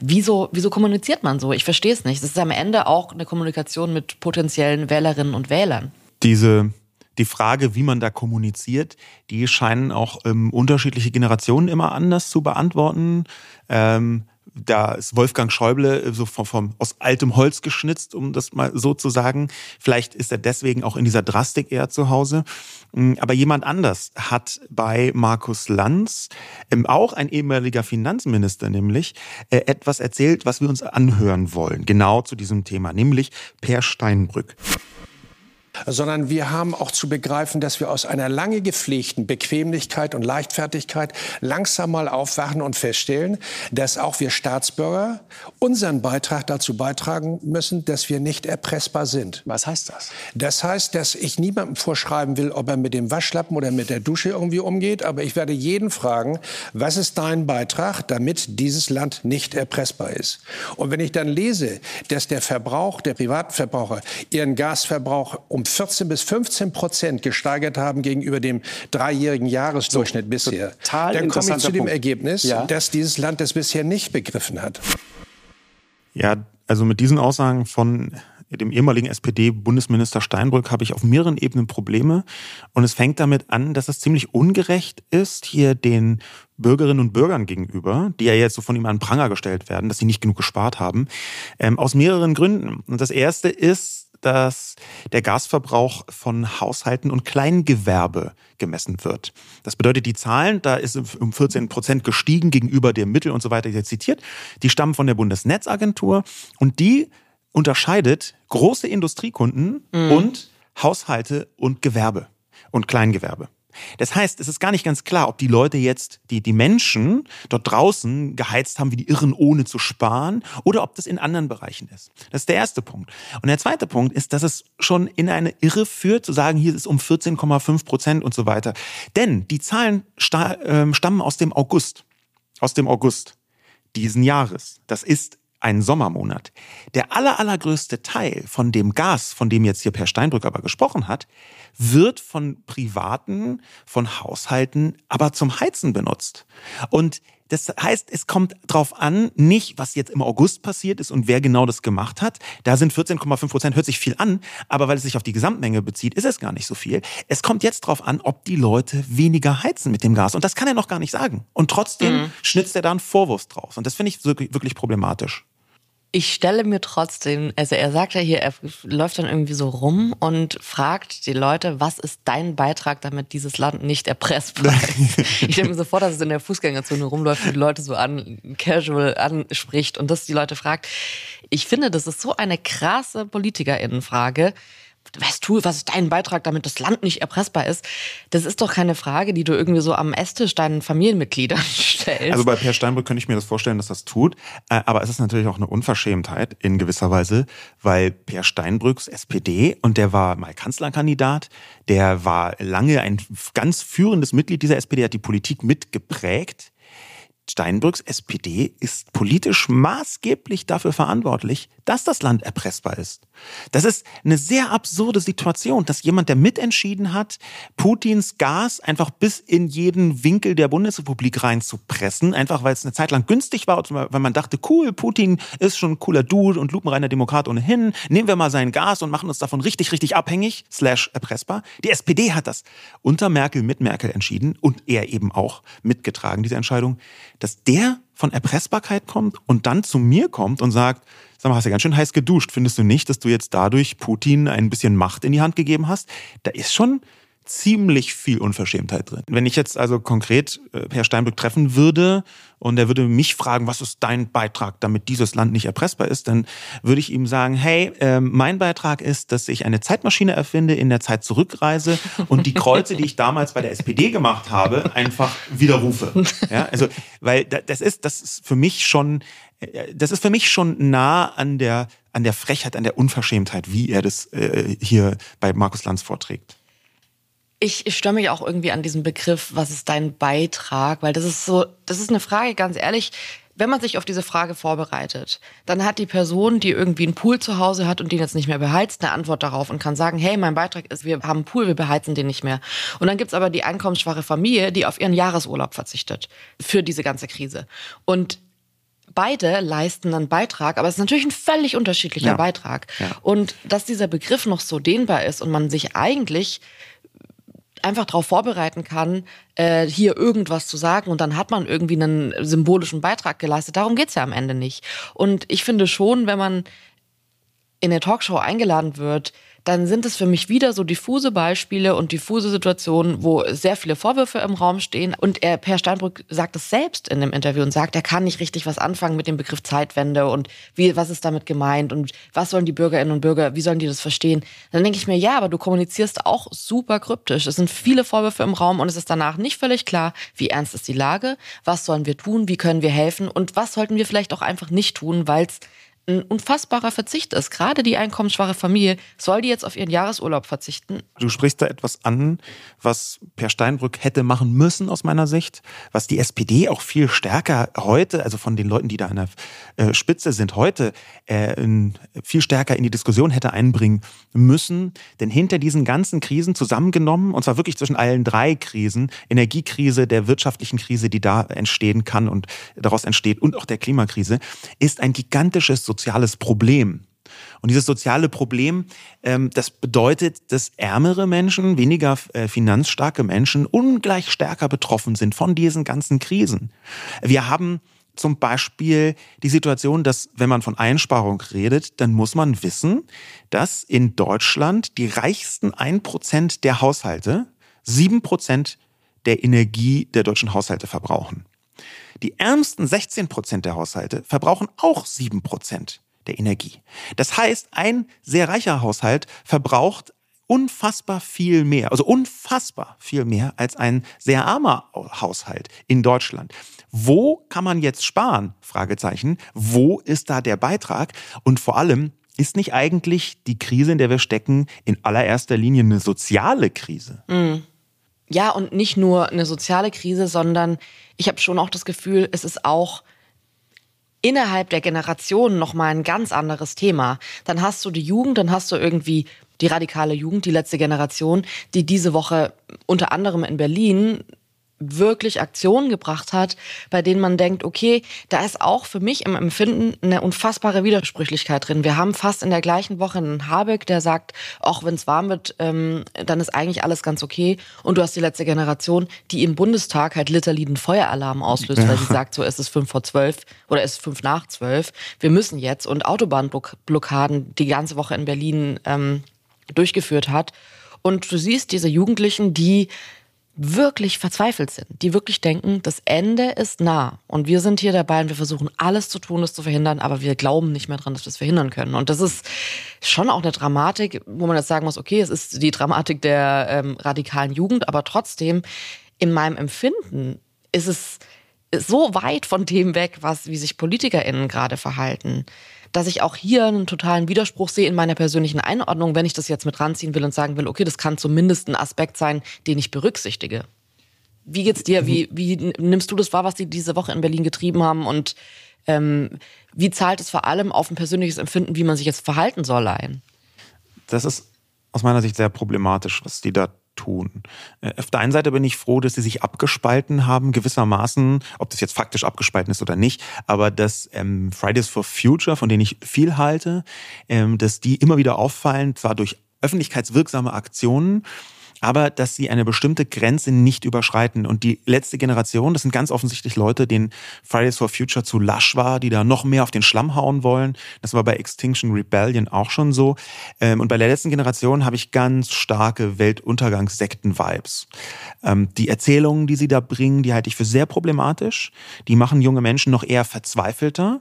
Wieso, wieso kommuniziert man so? Ich verstehe es nicht. Es ist am Ende auch eine Kommunikation mit potenziellen Wählerinnen und Wählern. Diese die Frage, wie man da kommuniziert, die scheinen auch ähm, unterschiedliche Generationen immer anders zu beantworten. Ähm, da ist Wolfgang Schäuble äh, so vom, vom, aus altem Holz geschnitzt, um das mal so zu sagen. Vielleicht ist er deswegen auch in dieser Drastik eher zu Hause. Mm, aber jemand anders hat bei Markus Lanz, ähm, auch ein ehemaliger Finanzminister nämlich, äh, etwas erzählt, was wir uns anhören wollen, genau zu diesem Thema, nämlich Per Steinbrück. Sondern wir haben auch zu begreifen, dass wir aus einer lange gepflegten Bequemlichkeit und Leichtfertigkeit langsam mal aufwachen und feststellen, dass auch wir Staatsbürger unseren Beitrag dazu beitragen müssen, dass wir nicht erpressbar sind. Was heißt das? Das heißt, dass ich niemandem vorschreiben will, ob er mit dem Waschlappen oder mit der Dusche irgendwie umgeht, aber ich werde jeden fragen, was ist dein Beitrag, damit dieses Land nicht erpressbar ist? Und wenn ich dann lese, dass der Verbrauch, der Privatverbraucher, ihren Gasverbrauch um 14 bis 15 Prozent gesteigert haben gegenüber dem dreijährigen Jahresdurchschnitt so, bisher. Dann komme ich zu dem Punkt. Ergebnis, ja. dass dieses Land das bisher nicht begriffen hat. Ja, also mit diesen Aussagen von dem ehemaligen SPD-Bundesminister Steinbrück habe ich auf mehreren Ebenen Probleme. Und es fängt damit an, dass es ziemlich ungerecht ist, hier den Bürgerinnen und Bürgern gegenüber, die ja jetzt so von ihm an Pranger gestellt werden, dass sie nicht genug gespart haben, ähm, aus mehreren Gründen. Und das erste ist, dass der Gasverbrauch von Haushalten und Kleingewerbe gemessen wird. Das bedeutet, die Zahlen, da ist um 14 Prozent gestiegen gegenüber dem Mittel und so weiter, die zitiert, die stammen von der Bundesnetzagentur und die unterscheidet große Industriekunden mhm. und Haushalte und Gewerbe und Kleingewerbe. Das heißt, es ist gar nicht ganz klar, ob die Leute jetzt, die, die Menschen dort draußen geheizt haben wie die Irren, ohne zu sparen, oder ob das in anderen Bereichen ist. Das ist der erste Punkt. Und der zweite Punkt ist, dass es schon in eine Irre führt, zu sagen, hier ist es um 14,5 Prozent und so weiter. Denn die Zahlen ähm, stammen aus dem August. Aus dem August diesen Jahres. Das ist ein Sommermonat. Der aller, allergrößte Teil von dem Gas, von dem jetzt hier Per Steinbrück aber gesprochen hat, wird von Privaten, von Haushalten, aber zum Heizen benutzt. Und das heißt, es kommt drauf an, nicht, was jetzt im August passiert ist und wer genau das gemacht hat. Da sind 14,5 Prozent, hört sich viel an, aber weil es sich auf die Gesamtmenge bezieht, ist es gar nicht so viel. Es kommt jetzt drauf an, ob die Leute weniger heizen mit dem Gas. Und das kann er noch gar nicht sagen. Und trotzdem mhm. schnitzt er da einen Vorwurf draus. Und das finde ich wirklich, wirklich problematisch ich stelle mir trotzdem, also er sagt ja hier, er läuft dann irgendwie so rum und fragt die Leute, was ist dein Beitrag, damit dieses Land nicht erpressbar ist? ich stelle mir so vor, dass es in der Fußgängerzone rumläuft und die Leute so an, casual anspricht und das die Leute fragt. Ich finde, das ist so eine krasse PolitikerInnenfrage was tue, was ist dein Beitrag, damit das Land nicht erpressbar ist? Das ist doch keine Frage, die du irgendwie so am Esstisch deinen Familienmitgliedern stellst. Also bei Per Steinbrück könnte ich mir das vorstellen, dass das tut. Äh, aber es ist natürlich auch eine Unverschämtheit in gewisser Weise, weil Per Steinbrücks SPD und der war mal Kanzlerkandidat, der war lange ein ganz führendes Mitglied dieser SPD, hat die Politik mitgeprägt. Steinbrücks SPD ist politisch maßgeblich dafür verantwortlich, dass das Land erpressbar ist. Das ist eine sehr absurde Situation, dass jemand, der mitentschieden hat, Putins Gas einfach bis in jeden Winkel der Bundesrepublik reinzupressen, einfach weil es eine Zeit lang günstig war, weil man dachte, cool, Putin ist schon ein cooler Dude und lupenreiner Demokrat ohnehin, nehmen wir mal sein Gas und machen uns davon richtig, richtig abhängig, slash erpressbar. Die SPD hat das unter Merkel mit Merkel entschieden und er eben auch mitgetragen, diese Entscheidung dass der von Erpressbarkeit kommt und dann zu mir kommt und sagt, sag mal, hast du ganz schön heiß geduscht. Findest du nicht, dass du jetzt dadurch Putin ein bisschen Macht in die Hand gegeben hast? Da ist schon ziemlich viel Unverschämtheit drin. Wenn ich jetzt also konkret äh, Herr Steinbrück treffen würde und er würde mich fragen, was ist dein Beitrag, damit dieses Land nicht erpressbar ist, dann würde ich ihm sagen, hey, äh, mein Beitrag ist, dass ich eine Zeitmaschine erfinde, in der Zeit zurückreise und die Kreuze, die ich damals bei der SPD gemacht habe, einfach widerrufe. Ja, also, weil das ist, das ist für mich schon, das ist für mich schon nah an der, an der Frechheit, an der Unverschämtheit, wie er das äh, hier bei Markus Lanz vorträgt. Ich, ich störe mich auch irgendwie an diesem Begriff, was ist dein Beitrag? Weil das ist so, das ist eine Frage, ganz ehrlich, wenn man sich auf diese Frage vorbereitet, dann hat die Person, die irgendwie einen Pool zu Hause hat und den jetzt nicht mehr beheizt, eine Antwort darauf und kann sagen, hey, mein Beitrag ist, wir haben einen Pool, wir beheizen den nicht mehr. Und dann gibt's aber die einkommensschwache Familie, die auf ihren Jahresurlaub verzichtet für diese ganze Krise. Und beide leisten einen Beitrag, aber es ist natürlich ein völlig unterschiedlicher ja. Beitrag. Ja. Und dass dieser Begriff noch so dehnbar ist und man sich eigentlich einfach darauf vorbereiten kann, äh, hier irgendwas zu sagen und dann hat man irgendwie einen symbolischen Beitrag geleistet. Darum geht's ja am Ende nicht. Und ich finde schon, wenn man in eine Talkshow eingeladen wird, dann sind es für mich wieder so diffuse Beispiele und diffuse Situationen, wo sehr viele Vorwürfe im Raum stehen. Und er, Per Steinbrück sagt es selbst in dem Interview und sagt, er kann nicht richtig was anfangen mit dem Begriff Zeitwende und wie, was ist damit gemeint und was sollen die Bürgerinnen und Bürger, wie sollen die das verstehen? Dann denke ich mir, ja, aber du kommunizierst auch super kryptisch. Es sind viele Vorwürfe im Raum und es ist danach nicht völlig klar, wie ernst ist die Lage, was sollen wir tun, wie können wir helfen und was sollten wir vielleicht auch einfach nicht tun, weil es ein unfassbarer Verzicht ist. Gerade die einkommensschwache Familie, soll die jetzt auf ihren Jahresurlaub verzichten? Du sprichst da etwas an, was Per Steinbrück hätte machen müssen aus meiner Sicht, was die SPD auch viel stärker heute, also von den Leuten, die da an der äh, Spitze sind, heute äh, viel stärker in die Diskussion hätte einbringen müssen. Denn hinter diesen ganzen Krisen zusammengenommen, und zwar wirklich zwischen allen drei Krisen, Energiekrise, der wirtschaftlichen Krise, die da entstehen kann und daraus entsteht, und auch der Klimakrise, ist ein gigantisches soziales Problem. Und dieses soziale Problem, ähm, das bedeutet, dass ärmere Menschen, weniger äh, finanzstarke Menschen ungleich stärker betroffen sind von diesen ganzen Krisen. Wir haben zum Beispiel die Situation, dass wenn man von Einsparung redet, dann muss man wissen, dass in Deutschland die reichsten 1% der Haushalte 7% der Energie der deutschen Haushalte verbrauchen. Die ärmsten 16 Prozent der Haushalte verbrauchen auch 7 Prozent der Energie. Das heißt, ein sehr reicher Haushalt verbraucht unfassbar viel mehr, also unfassbar viel mehr als ein sehr armer Haushalt in Deutschland. Wo kann man jetzt sparen? Fragezeichen. Wo ist da der Beitrag? Und vor allem, ist nicht eigentlich die Krise, in der wir stecken, in allererster Linie eine soziale Krise? Mhm. Ja, und nicht nur eine soziale Krise, sondern ich habe schon auch das Gefühl, es ist auch innerhalb der Generation nochmal ein ganz anderes Thema. Dann hast du die Jugend, dann hast du irgendwie die radikale Jugend, die letzte Generation, die diese Woche unter anderem in Berlin wirklich Aktionen gebracht hat, bei denen man denkt, okay, da ist auch für mich im Empfinden eine unfassbare Widersprüchlichkeit drin. Wir haben fast in der gleichen Woche einen Habeck, der sagt, auch wenn es warm wird, ähm, dann ist eigentlich alles ganz okay. Und du hast die letzte Generation, die im Bundestag halt literally einen Feueralarm auslöst, ja. weil sie sagt, so es ist fünf vor zwölf oder es ist fünf nach zwölf. Wir müssen jetzt und Autobahnblockaden die ganze Woche in Berlin ähm, durchgeführt hat. Und du siehst diese Jugendlichen, die wirklich verzweifelt sind, die wirklich denken, das Ende ist nah und wir sind hier dabei und wir versuchen alles zu tun, das zu verhindern, aber wir glauben nicht mehr dran, dass wir es verhindern können. Und das ist schon auch eine Dramatik, wo man jetzt sagen muss, okay, es ist die Dramatik der ähm, radikalen Jugend, aber trotzdem in meinem Empfinden ist es so weit von dem weg, was wie sich PolitikerInnen gerade verhalten dass ich auch hier einen totalen Widerspruch sehe in meiner persönlichen Einordnung, wenn ich das jetzt mit ranziehen will und sagen will, okay, das kann zumindest ein Aspekt sein, den ich berücksichtige. Wie geht's dir? Wie, wie nimmst du das wahr, was die diese Woche in Berlin getrieben haben? Und ähm, wie zahlt es vor allem auf ein persönliches Empfinden, wie man sich jetzt verhalten soll, ein? Das ist aus meiner Sicht sehr problematisch, was die da tun. Äh, auf der einen Seite bin ich froh, dass sie sich abgespalten haben, gewissermaßen, ob das jetzt faktisch abgespalten ist oder nicht, aber dass ähm, Fridays for Future, von denen ich viel halte, ähm, dass die immer wieder auffallen, zwar durch öffentlichkeitswirksame Aktionen, aber dass sie eine bestimmte Grenze nicht überschreiten. Und die letzte Generation, das sind ganz offensichtlich Leute, denen Fridays for Future zu lasch war, die da noch mehr auf den Schlamm hauen wollen. Das war bei Extinction Rebellion auch schon so. Ähm, und bei der letzten Generation habe ich ganz starke Weltuntergangssekten-Vibes. Ähm, die Erzählungen, die sie da bringen, die halte ich für sehr problematisch. Die machen junge Menschen noch eher verzweifelter.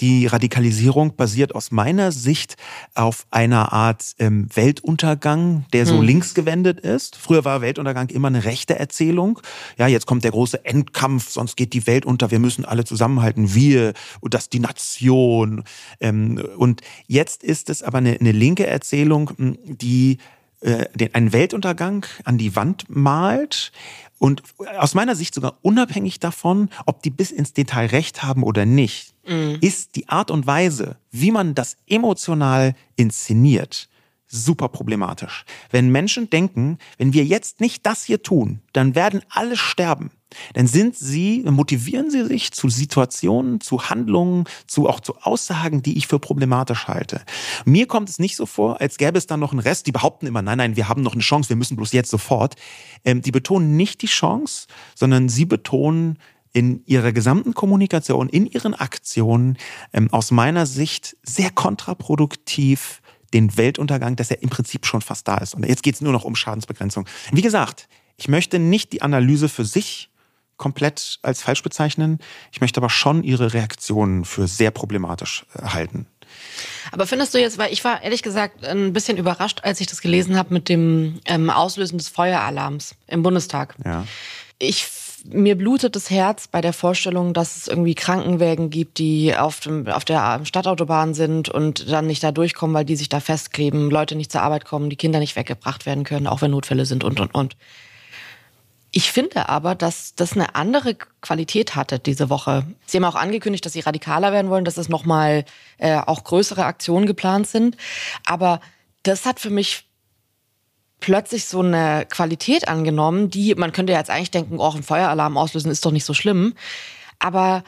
Die Radikalisierung basiert aus meiner Sicht auf einer Art ähm, Weltuntergang, der so hm. links gewendet ist. Früher war Weltuntergang immer eine rechte Erzählung. Ja, jetzt kommt der große Endkampf, sonst geht die Welt unter. Wir müssen alle zusammenhalten. Wir und das die Nation. Ähm, und jetzt ist es aber eine, eine linke Erzählung, die äh, den, einen Weltuntergang an die Wand malt und aus meiner Sicht sogar unabhängig davon, ob die bis ins Detail recht haben oder nicht, mhm. ist die Art und Weise, wie man das emotional inszeniert, super problematisch. Wenn Menschen denken, wenn wir jetzt nicht das hier tun, dann werden alle sterben, dann sind sie, motivieren sie sich zu Situationen, zu Handlungen, zu auch zu Aussagen, die ich für problematisch halte. Mir kommt es nicht so vor, als gäbe es dann noch einen Rest, die behaupten immer, nein, nein, wir haben noch eine Chance, wir müssen bloß jetzt sofort. Ähm, die betonen nicht die Chance, sondern sie betonen in ihrer gesamten Kommunikation, in ihren Aktionen ähm, aus meiner Sicht sehr kontraproduktiv den Weltuntergang, dass er im Prinzip schon fast da ist. Und jetzt geht es nur noch um Schadensbegrenzung. Wie gesagt, ich möchte nicht die Analyse für sich komplett als falsch bezeichnen. Ich möchte aber schon ihre Reaktionen für sehr problematisch äh, halten. Aber findest du jetzt, weil ich war ehrlich gesagt ein bisschen überrascht, als ich das gelesen habe mit dem ähm, Auslösen des Feueralarms im Bundestag. Ja. Ich mir blutet das Herz bei der Vorstellung, dass es irgendwie Krankenwägen gibt, die auf, dem, auf der Stadtautobahn sind und dann nicht da durchkommen, weil die sich da festkleben, Leute nicht zur Arbeit kommen, die Kinder nicht weggebracht werden können, auch wenn Notfälle sind und, und, und. Ich finde aber, dass das eine andere Qualität hatte diese Woche. Sie haben auch angekündigt, dass sie radikaler werden wollen, dass es nochmal äh, auch größere Aktionen geplant sind. Aber das hat für mich plötzlich so eine Qualität angenommen, die, man könnte ja jetzt eigentlich denken, oh, ein Feueralarm auslösen ist doch nicht so schlimm. Aber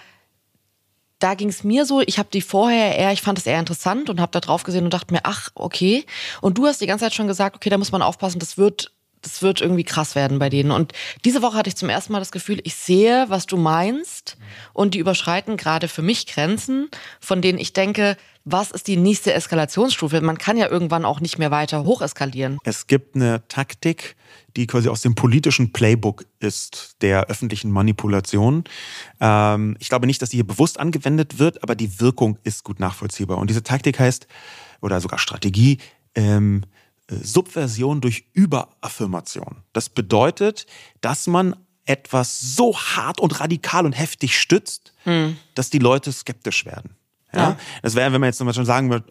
da ging es mir so, ich habe die vorher eher, ich fand es eher interessant und habe da drauf gesehen und dachte mir, ach, okay. Und du hast die ganze Zeit schon gesagt, okay, da muss man aufpassen, das wird das wird irgendwie krass werden bei denen. Und diese Woche hatte ich zum ersten Mal das Gefühl, ich sehe, was du meinst und die überschreiten gerade für mich Grenzen, von denen ich denke, was ist die nächste Eskalationsstufe? Man kann ja irgendwann auch nicht mehr weiter hocheskalieren. Es gibt eine Taktik, die quasi aus dem politischen Playbook ist, der öffentlichen Manipulation. Ähm, ich glaube nicht, dass die hier bewusst angewendet wird, aber die Wirkung ist gut nachvollziehbar. Und diese Taktik heißt, oder sogar Strategie, ähm, Subversion durch Überaffirmation. Das bedeutet, dass man etwas so hart und radikal und heftig stützt, hm. dass die Leute skeptisch werden. Ja? ja. Das wäre, wenn man jetzt zum Beispiel sagen würde,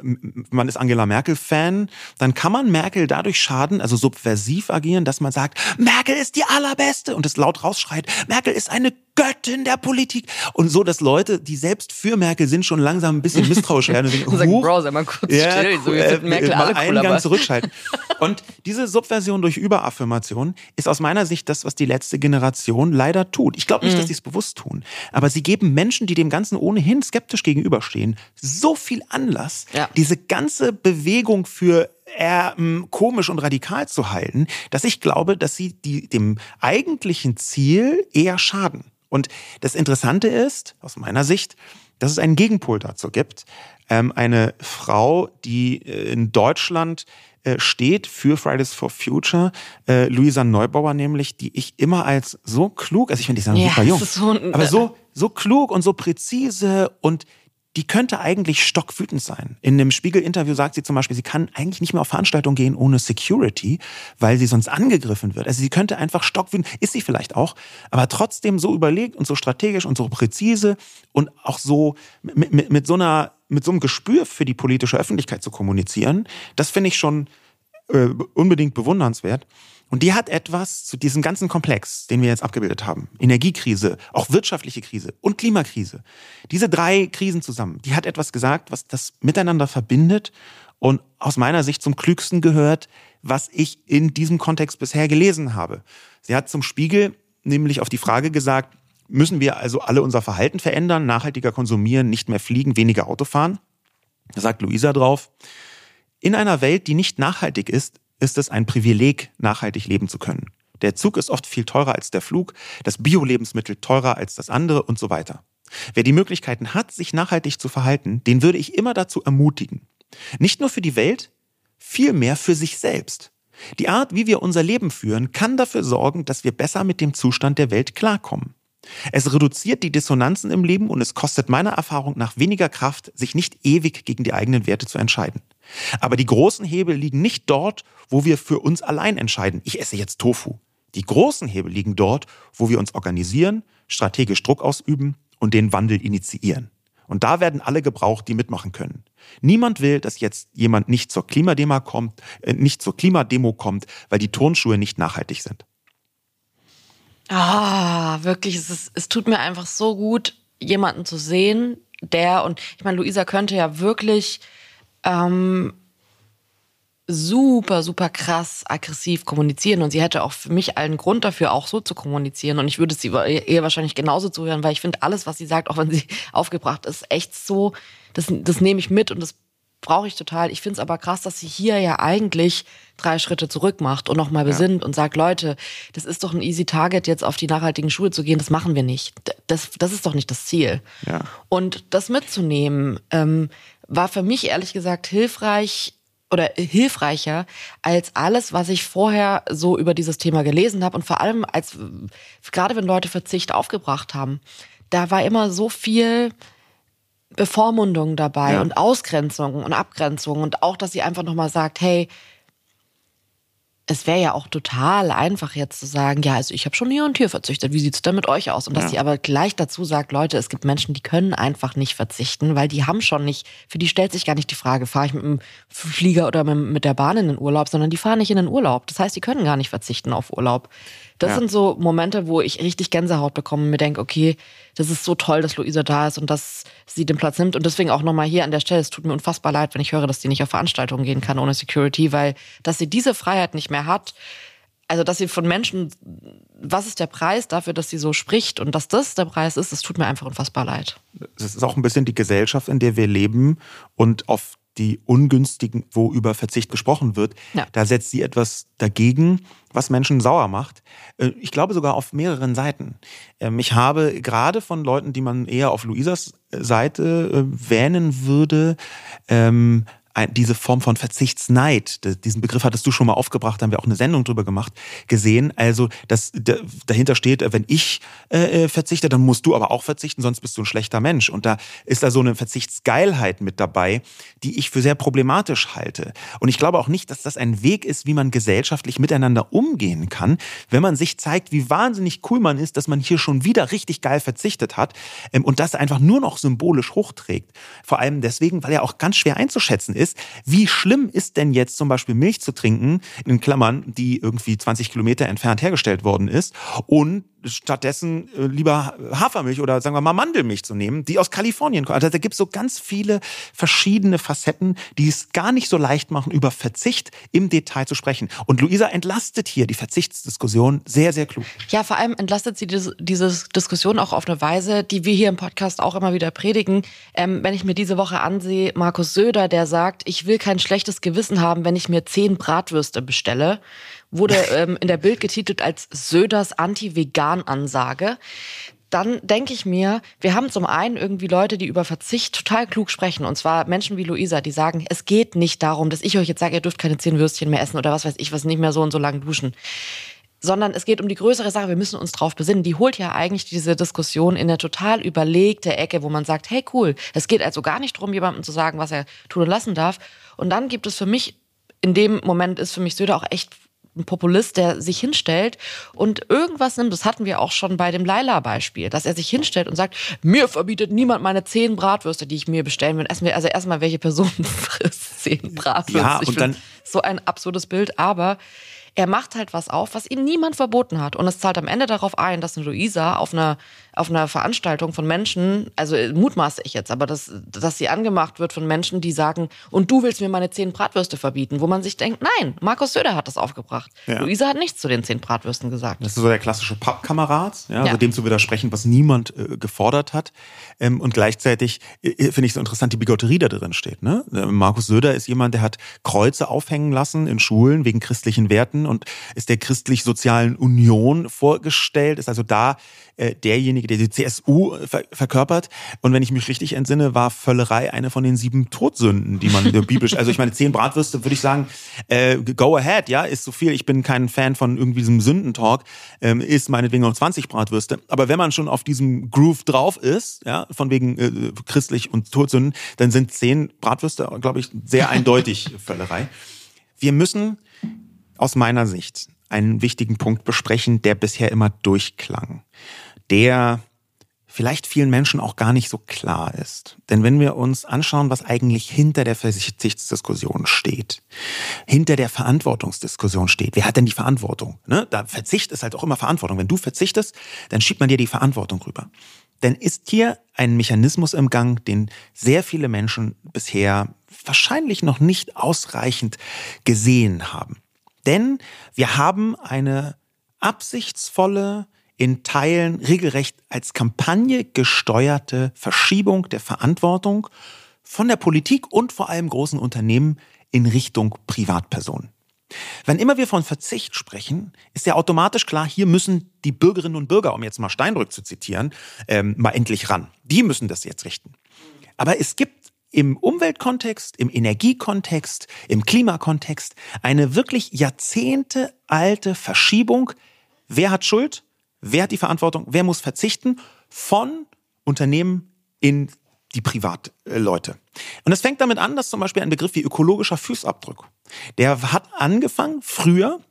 man ist Angela Merkel-Fan, dann kann man Merkel dadurch schaden, also subversiv agieren, dass man sagt, Merkel ist die allerbeste und es laut rausschreit, Merkel ist eine Göttin der Politik. Und so, dass Leute, die selbst für Merkel sind, schon langsam ein bisschen misstrauisch werden und denken, und sagen, Bro, sei mal kurz ja, still, so äh, Merkel mal alle cool, einen Gang zurückschalten. Und diese Subversion durch Überaffirmation ist aus meiner Sicht das, was die letzte Generation leider tut. Ich glaube nicht, mhm. dass sie es bewusst tun, aber sie geben Menschen, die dem Ganzen ohnehin skeptisch gegenüberstehen, so viel Anlass, ja. diese ganze Bewegung für eher ähm, komisch und radikal zu halten, dass ich glaube, dass sie die, dem eigentlichen Ziel eher schaden. Und das Interessante ist, aus meiner Sicht, dass es einen Gegenpol dazu gibt. Ähm, eine Frau, die äh, in Deutschland äh, steht für Fridays for Future, äh, Luisa Neubauer nämlich, die ich immer als so klug, also ich finde, die ist ja, super jung, so aber so, so klug und so präzise und die könnte eigentlich stockwütend sein. In einem Spiegel-Interview sagt sie zum Beispiel, sie kann eigentlich nicht mehr auf Veranstaltungen gehen ohne Security, weil sie sonst angegriffen wird. Also sie könnte einfach stockwütend, ist sie vielleicht auch, aber trotzdem so überlegt und so strategisch und so präzise und auch so mit, mit, mit so einer, mit so einem Gespür für die politische Öffentlichkeit zu kommunizieren, das finde ich schon äh, unbedingt bewundernswert. Und die hat etwas zu diesem ganzen Komplex, den wir jetzt abgebildet haben. Energiekrise, auch wirtschaftliche Krise und Klimakrise. Diese drei Krisen zusammen, die hat etwas gesagt, was das miteinander verbindet und aus meiner Sicht zum klügsten gehört, was ich in diesem Kontext bisher gelesen habe. Sie hat zum Spiegel nämlich auf die Frage gesagt, müssen wir also alle unser Verhalten verändern, nachhaltiger konsumieren, nicht mehr fliegen, weniger Auto fahren? Da sagt Luisa drauf, in einer Welt, die nicht nachhaltig ist, ist es ein Privileg, nachhaltig leben zu können. Der Zug ist oft viel teurer als der Flug, das Bio-Lebensmittel teurer als das andere und so weiter. Wer die Möglichkeiten hat, sich nachhaltig zu verhalten, den würde ich immer dazu ermutigen. Nicht nur für die Welt, vielmehr für sich selbst. Die Art, wie wir unser Leben führen, kann dafür sorgen, dass wir besser mit dem Zustand der Welt klarkommen. Es reduziert die Dissonanzen im Leben und es kostet meiner Erfahrung nach weniger Kraft, sich nicht ewig gegen die eigenen Werte zu entscheiden. Aber die großen Hebel liegen nicht dort, wo wir für uns allein entscheiden, ich esse jetzt Tofu. Die großen Hebel liegen dort, wo wir uns organisieren, strategisch Druck ausüben und den Wandel initiieren. Und da werden alle gebraucht, die mitmachen können. Niemand will, dass jetzt jemand nicht zur Klimademo kommt, äh, nicht zur Klimademo kommt, weil die Turnschuhe nicht nachhaltig sind. Ah, wirklich, es, ist, es tut mir einfach so gut, jemanden zu sehen, der, und ich meine, Luisa könnte ja wirklich ähm, super, super krass aggressiv kommunizieren und sie hätte auch für mich allen Grund dafür, auch so zu kommunizieren. Und ich würde sie eher wahrscheinlich genauso zuhören, weil ich finde, alles, was sie sagt, auch wenn sie aufgebracht ist, echt so, das, das nehme ich mit und das brauche ich total. Ich finde es aber krass, dass sie hier ja eigentlich drei Schritte zurück macht und nochmal besinnt ja. und sagt, Leute, das ist doch ein easy Target, jetzt auf die nachhaltigen Schuhe zu gehen, das machen wir nicht. Das, das ist doch nicht das Ziel. Ja. Und das mitzunehmen, ähm, war für mich ehrlich gesagt hilfreich, oder hilfreicher als alles, was ich vorher so über dieses Thema gelesen habe und vor allem als gerade wenn Leute Verzicht aufgebracht haben, da war immer so viel Bevormundung dabei ja. und Ausgrenzung und Abgrenzung und auch, dass sie einfach nochmal sagt, hey, es wäre ja auch total einfach jetzt zu sagen, ja, also ich habe schon hier und hier verzichtet, wie sieht's denn mit euch aus? Und dass ja. sie aber gleich dazu sagt, Leute, es gibt Menschen, die können einfach nicht verzichten, weil die haben schon nicht, für die stellt sich gar nicht die Frage, fahre ich mit dem Flieger oder mit der Bahn in den Urlaub, sondern die fahren nicht in den Urlaub. Das heißt, die können gar nicht verzichten auf Urlaub. Das ja. sind so Momente, wo ich richtig Gänsehaut bekomme und mir denke, okay, das ist so toll, dass Luisa da ist und dass sie den Platz nimmt. Und deswegen auch nochmal hier an der Stelle, es tut mir unfassbar leid, wenn ich höre, dass sie nicht auf Veranstaltungen gehen kann ohne Security, weil dass sie diese Freiheit nicht mehr hat, also dass sie von Menschen, was ist der Preis dafür, dass sie so spricht und dass das der Preis ist, das tut mir einfach unfassbar leid. Es ist auch ein bisschen die Gesellschaft, in der wir leben und auf die ungünstigen, wo über Verzicht gesprochen wird, ja. da setzt sie etwas dagegen, was Menschen sauer macht. Äh, ich glaube sogar auf mehreren Seiten. Ähm, ich habe gerade von Leuten, die man eher auf Luisas Seite äh, wähnen würde, ähm, diese Form von Verzichtsneid, diesen Begriff hattest du schon mal aufgebracht, haben wir auch eine Sendung drüber gemacht, gesehen. Also, dass dahinter steht, wenn ich äh, äh, verzichte, dann musst du aber auch verzichten, sonst bist du ein schlechter Mensch. Und da ist da so eine Verzichtsgeilheit mit dabei, die ich für sehr problematisch halte. Und ich glaube auch nicht, dass das ein Weg ist, wie man gesellschaftlich miteinander umgehen kann, wenn man sich zeigt, wie wahnsinnig cool man ist, dass man hier schon wieder richtig geil verzichtet hat ähm, und das einfach nur noch symbolisch hochträgt. Vor allem deswegen, weil er auch ganz schwer einzuschätzen ist, ist, wie schlimm ist denn jetzt zum Beispiel Milch zu trinken, in Klammern, die irgendwie 20 Kilometer entfernt hergestellt worden ist und stattdessen äh, lieber Hafermilch oder sagen wir mal Mandelmilch zu nehmen, die aus Kalifornien kommt. Also da gibt es so ganz viele verschiedene Facetten, die es gar nicht so leicht machen, über Verzicht im Detail zu sprechen. Und Luisa entlastet hier die Verzichtsdiskussion sehr, sehr klug. Ja, vor allem entlastet sie diese, diese Diskussion auch auf eine Weise, die wir hier im Podcast auch immer wieder predigen. Ähm, wenn ich mir diese Woche ansehe, Markus Söder, der sagt, ich will kein schlechtes Gewissen haben, wenn ich mir zehn Bratwürste bestelle wurde ähm, in der Bild getitelt als Söders Anti-Vegan-Ansage dann denke ich mir, wir haben zum einen irgendwie Leute, die über Verzicht total klug sprechen. Und zwar Menschen wie Luisa, die sagen, es geht nicht darum, dass ich euch jetzt sage, ihr dürft keine zehn Würstchen mehr essen oder was weiß ich, was nicht mehr so und so lange duschen. Sondern es geht um die größere Sache, wir müssen uns drauf besinnen. Die holt ja eigentlich diese Diskussion in eine total überlegte Ecke, wo man sagt, hey cool, es geht also gar nicht darum, jemandem zu sagen, was er tun und lassen darf. Und dann gibt es für mich, in dem Moment ist für mich Söder auch echt ein Populist, der sich hinstellt und irgendwas nimmt, das hatten wir auch schon bei dem Laila-Beispiel, dass er sich hinstellt und sagt, mir verbietet niemand meine zehn Bratwürste, die ich mir bestellen will. Also erstmal, welche Person frisst zehn Bratwürste? Ja, und dann so ein absurdes Bild, aber er macht halt was auf, was ihm niemand verboten hat. Und es zahlt am Ende darauf ein, dass eine Luisa auf einer, auf einer Veranstaltung von Menschen, also mutmaße ich jetzt, aber dass, dass sie angemacht wird von Menschen, die sagen, und du willst mir meine zehn Bratwürste verbieten, wo man sich denkt, nein, Markus Söder hat das aufgebracht. Ja. Luisa hat nichts zu den zehn Bratwürsten gesagt. Das ist so der klassische Pappkamerad, ja, ja. Also dem zu widersprechen, was niemand äh, gefordert hat. Ähm, und gleichzeitig äh, finde ich so interessant, die Bigotterie da drin steht. Ne? Äh, Markus Söder ist jemand, der hat Kreuze aufhängen lassen in Schulen wegen christlichen Werten und ist der christlich-sozialen Union vorgestellt, ist also da äh, derjenige, der die CSU ver verkörpert. Und wenn ich mich richtig entsinne, war Völlerei eine von den sieben Todsünden, die man biblisch, also ich meine, zehn Bratwürste würde ich sagen, äh, go ahead, ja, ist so viel. Ich bin kein Fan von irgendwie diesem Sündentalk, ähm, ist meinetwegen noch 20 Bratwürste. Aber wenn man schon auf diesem Groove drauf ist, ja, von wegen äh, christlich und Todsünden, dann sind zehn Bratwürste, glaube ich, sehr eindeutig Völlerei. Wir müssen aus meiner Sicht einen wichtigen Punkt besprechen, der bisher immer durchklang, der vielleicht vielen Menschen auch gar nicht so klar ist. Denn wenn wir uns anschauen, was eigentlich hinter der Verzichtsdiskussion steht, hinter der Verantwortungsdiskussion steht, wer hat denn die Verantwortung? Ne? Da Verzicht ist halt auch immer Verantwortung. Wenn du verzichtest, dann schiebt man dir die Verantwortung rüber. Denn ist hier ein Mechanismus im Gang, den sehr viele Menschen bisher wahrscheinlich noch nicht ausreichend gesehen haben. Denn wir haben eine absichtsvolle, in Teilen regelrecht als Kampagne gesteuerte Verschiebung der Verantwortung von der Politik und vor allem großen Unternehmen in Richtung Privatpersonen. Wenn immer wir von Verzicht sprechen, ist ja automatisch klar, hier müssen die Bürgerinnen und Bürger, um jetzt mal Steinbrück zu zitieren, ähm, mal endlich ran. Die müssen das jetzt richten. Aber es gibt im Umweltkontext, im Energiekontext, im Klimakontext eine wirklich jahrzehntealte Verschiebung. Wer hat Schuld? Wer hat die Verantwortung? Wer muss verzichten? Von Unternehmen in die Privatleute. Und es fängt damit an, dass zum Beispiel ein Begriff wie ökologischer Fußabdruck, der hat angefangen früher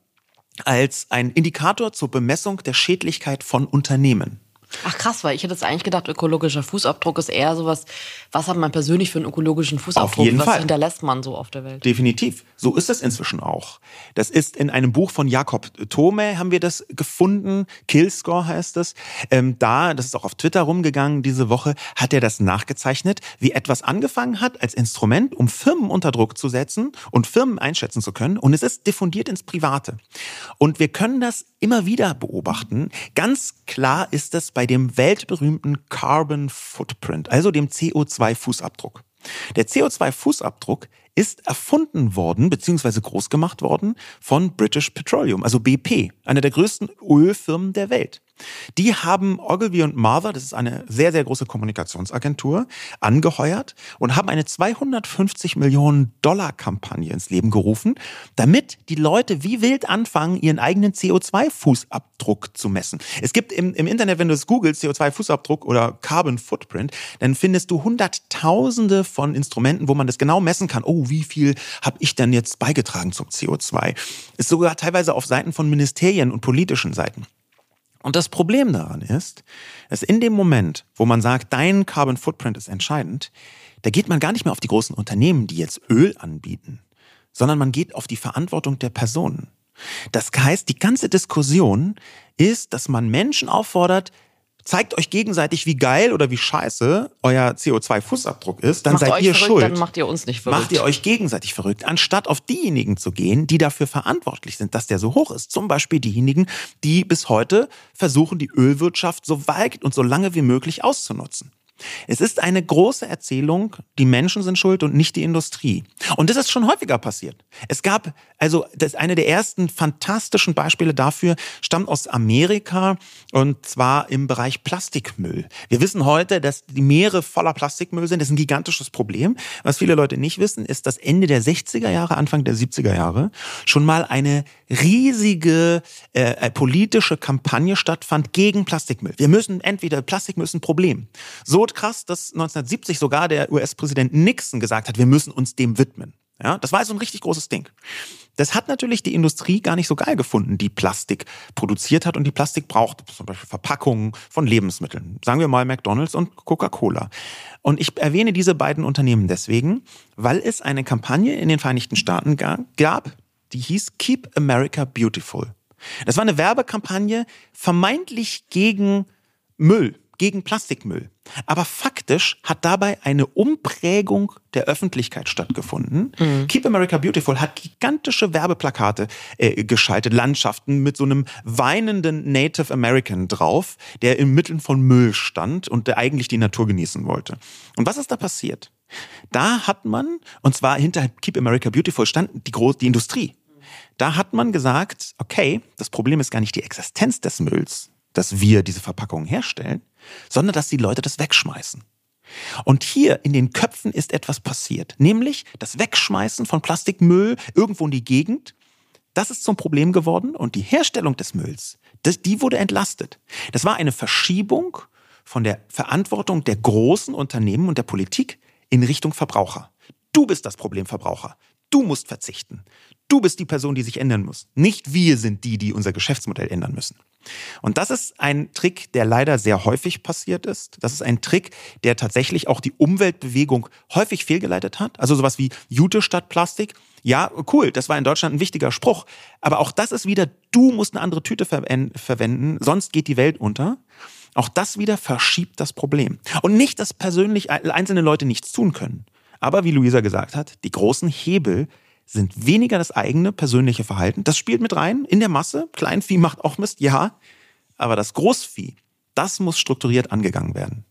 als ein Indikator zur Bemessung der Schädlichkeit von Unternehmen. Ach krass, weil ich hätte jetzt eigentlich gedacht, ökologischer Fußabdruck ist eher sowas, was hat man persönlich für einen ökologischen Fußabdruck? Auf jeden was Fall. hinterlässt man so auf der Welt? Definitiv. So ist es inzwischen auch. Das ist in einem Buch von Jakob Thome haben wir das gefunden. Killscore heißt es. Ähm, da, das ist auch auf Twitter rumgegangen diese Woche, hat er das nachgezeichnet, wie etwas angefangen hat als Instrument, um Firmen unter Druck zu setzen und Firmen einschätzen zu können. Und es ist diffundiert ins Private. Und wir können das immer wieder beobachten. Ganz klar ist das bei dem weltberühmten Carbon Footprint, also dem CO2-Fußabdruck. Der CO2-Fußabdruck ist erfunden worden bzw. groß gemacht worden von British Petroleum, also BP, einer der größten Ölfirmen der Welt. Die haben Ogilvy und Mather, das ist eine sehr, sehr große Kommunikationsagentur, angeheuert und haben eine 250 Millionen Dollar Kampagne ins Leben gerufen, damit die Leute wie wild anfangen, ihren eigenen CO2-Fußabdruck zu messen. Es gibt im, im Internet, wenn du es googelst, CO2-Fußabdruck oder Carbon Footprint, dann findest du hunderttausende von Instrumenten, wo man das genau messen kann. Oh, wie viel habe ich denn jetzt beigetragen zum CO2? Ist sogar teilweise auf Seiten von Ministerien und politischen Seiten. Und das Problem daran ist, dass in dem Moment, wo man sagt, dein Carbon Footprint ist entscheidend, da geht man gar nicht mehr auf die großen Unternehmen, die jetzt Öl anbieten, sondern man geht auf die Verantwortung der Personen. Das heißt, die ganze Diskussion ist, dass man Menschen auffordert, zeigt euch gegenseitig, wie geil oder wie scheiße euer CO2-Fußabdruck ist, dann Macht seid ihr verrückt, schuld. dann macht ihr uns nicht verrückt. Macht ihr euch gegenseitig verrückt, anstatt auf diejenigen zu gehen, die dafür verantwortlich sind, dass der so hoch ist. Zum Beispiel diejenigen, die bis heute versuchen, die Ölwirtschaft so weit und so lange wie möglich auszunutzen. Es ist eine große Erzählung, die Menschen sind schuld und nicht die Industrie. Und das ist schon häufiger passiert. Es gab, also das eine der ersten fantastischen Beispiele dafür stammt aus Amerika und zwar im Bereich Plastikmüll. Wir wissen heute, dass die Meere voller Plastikmüll sind. Das ist ein gigantisches Problem. Was viele Leute nicht wissen, ist, dass Ende der 60er Jahre, Anfang der 70er Jahre schon mal eine riesige äh, politische Kampagne stattfand gegen Plastikmüll. Wir müssen entweder Plastikmüll ist ein Problem. So krass, dass 1970 sogar der US-Präsident Nixon gesagt hat, wir müssen uns dem widmen. Ja, das war so ein richtig großes Ding. Das hat natürlich die Industrie gar nicht so geil gefunden, die Plastik produziert hat und die Plastik braucht, zum Beispiel Verpackungen von Lebensmitteln. Sagen wir mal McDonald's und Coca-Cola. Und ich erwähne diese beiden Unternehmen deswegen, weil es eine Kampagne in den Vereinigten Staaten gab, die hieß Keep America Beautiful. Das war eine Werbekampagne vermeintlich gegen Müll, gegen Plastikmüll. Aber faktisch hat dabei eine Umprägung der Öffentlichkeit stattgefunden. Mhm. Keep America Beautiful hat gigantische Werbeplakate äh, geschaltet, Landschaften mit so einem weinenden Native American drauf, der im Mitteln von Müll stand und der eigentlich die Natur genießen wollte. Und was ist da passiert? Da hat man, und zwar hinter Keep America Beautiful stand die, Groß die Industrie. Da hat man gesagt, okay, das Problem ist gar nicht die Existenz des Mülls, dass wir diese Verpackungen herstellen, sondern dass die Leute das wegschmeißen. Und hier in den Köpfen ist etwas passiert, nämlich das Wegschmeißen von Plastikmüll irgendwo in die Gegend. Das ist zum Problem geworden und die Herstellung des Mülls, die wurde entlastet. Das war eine Verschiebung von der Verantwortung der großen Unternehmen und der Politik in Richtung Verbraucher. Du bist das Problem Verbraucher. Du musst verzichten. Du bist die Person, die sich ändern muss. Nicht wir sind die, die unser Geschäftsmodell ändern müssen. Und das ist ein Trick, der leider sehr häufig passiert ist. Das ist ein Trick, der tatsächlich auch die Umweltbewegung häufig fehlgeleitet hat. Also sowas wie Jute statt Plastik. Ja, cool, das war in Deutschland ein wichtiger Spruch. Aber auch das ist wieder, du musst eine andere Tüte ver verwenden, sonst geht die Welt unter. Auch das wieder verschiebt das Problem. Und nicht, dass persönlich einzelne Leute nichts tun können. Aber wie Luisa gesagt hat, die großen Hebel sind weniger das eigene persönliche Verhalten. Das spielt mit rein in der Masse. Kleinvieh macht auch Mist, ja. Aber das Großvieh, das muss strukturiert angegangen werden.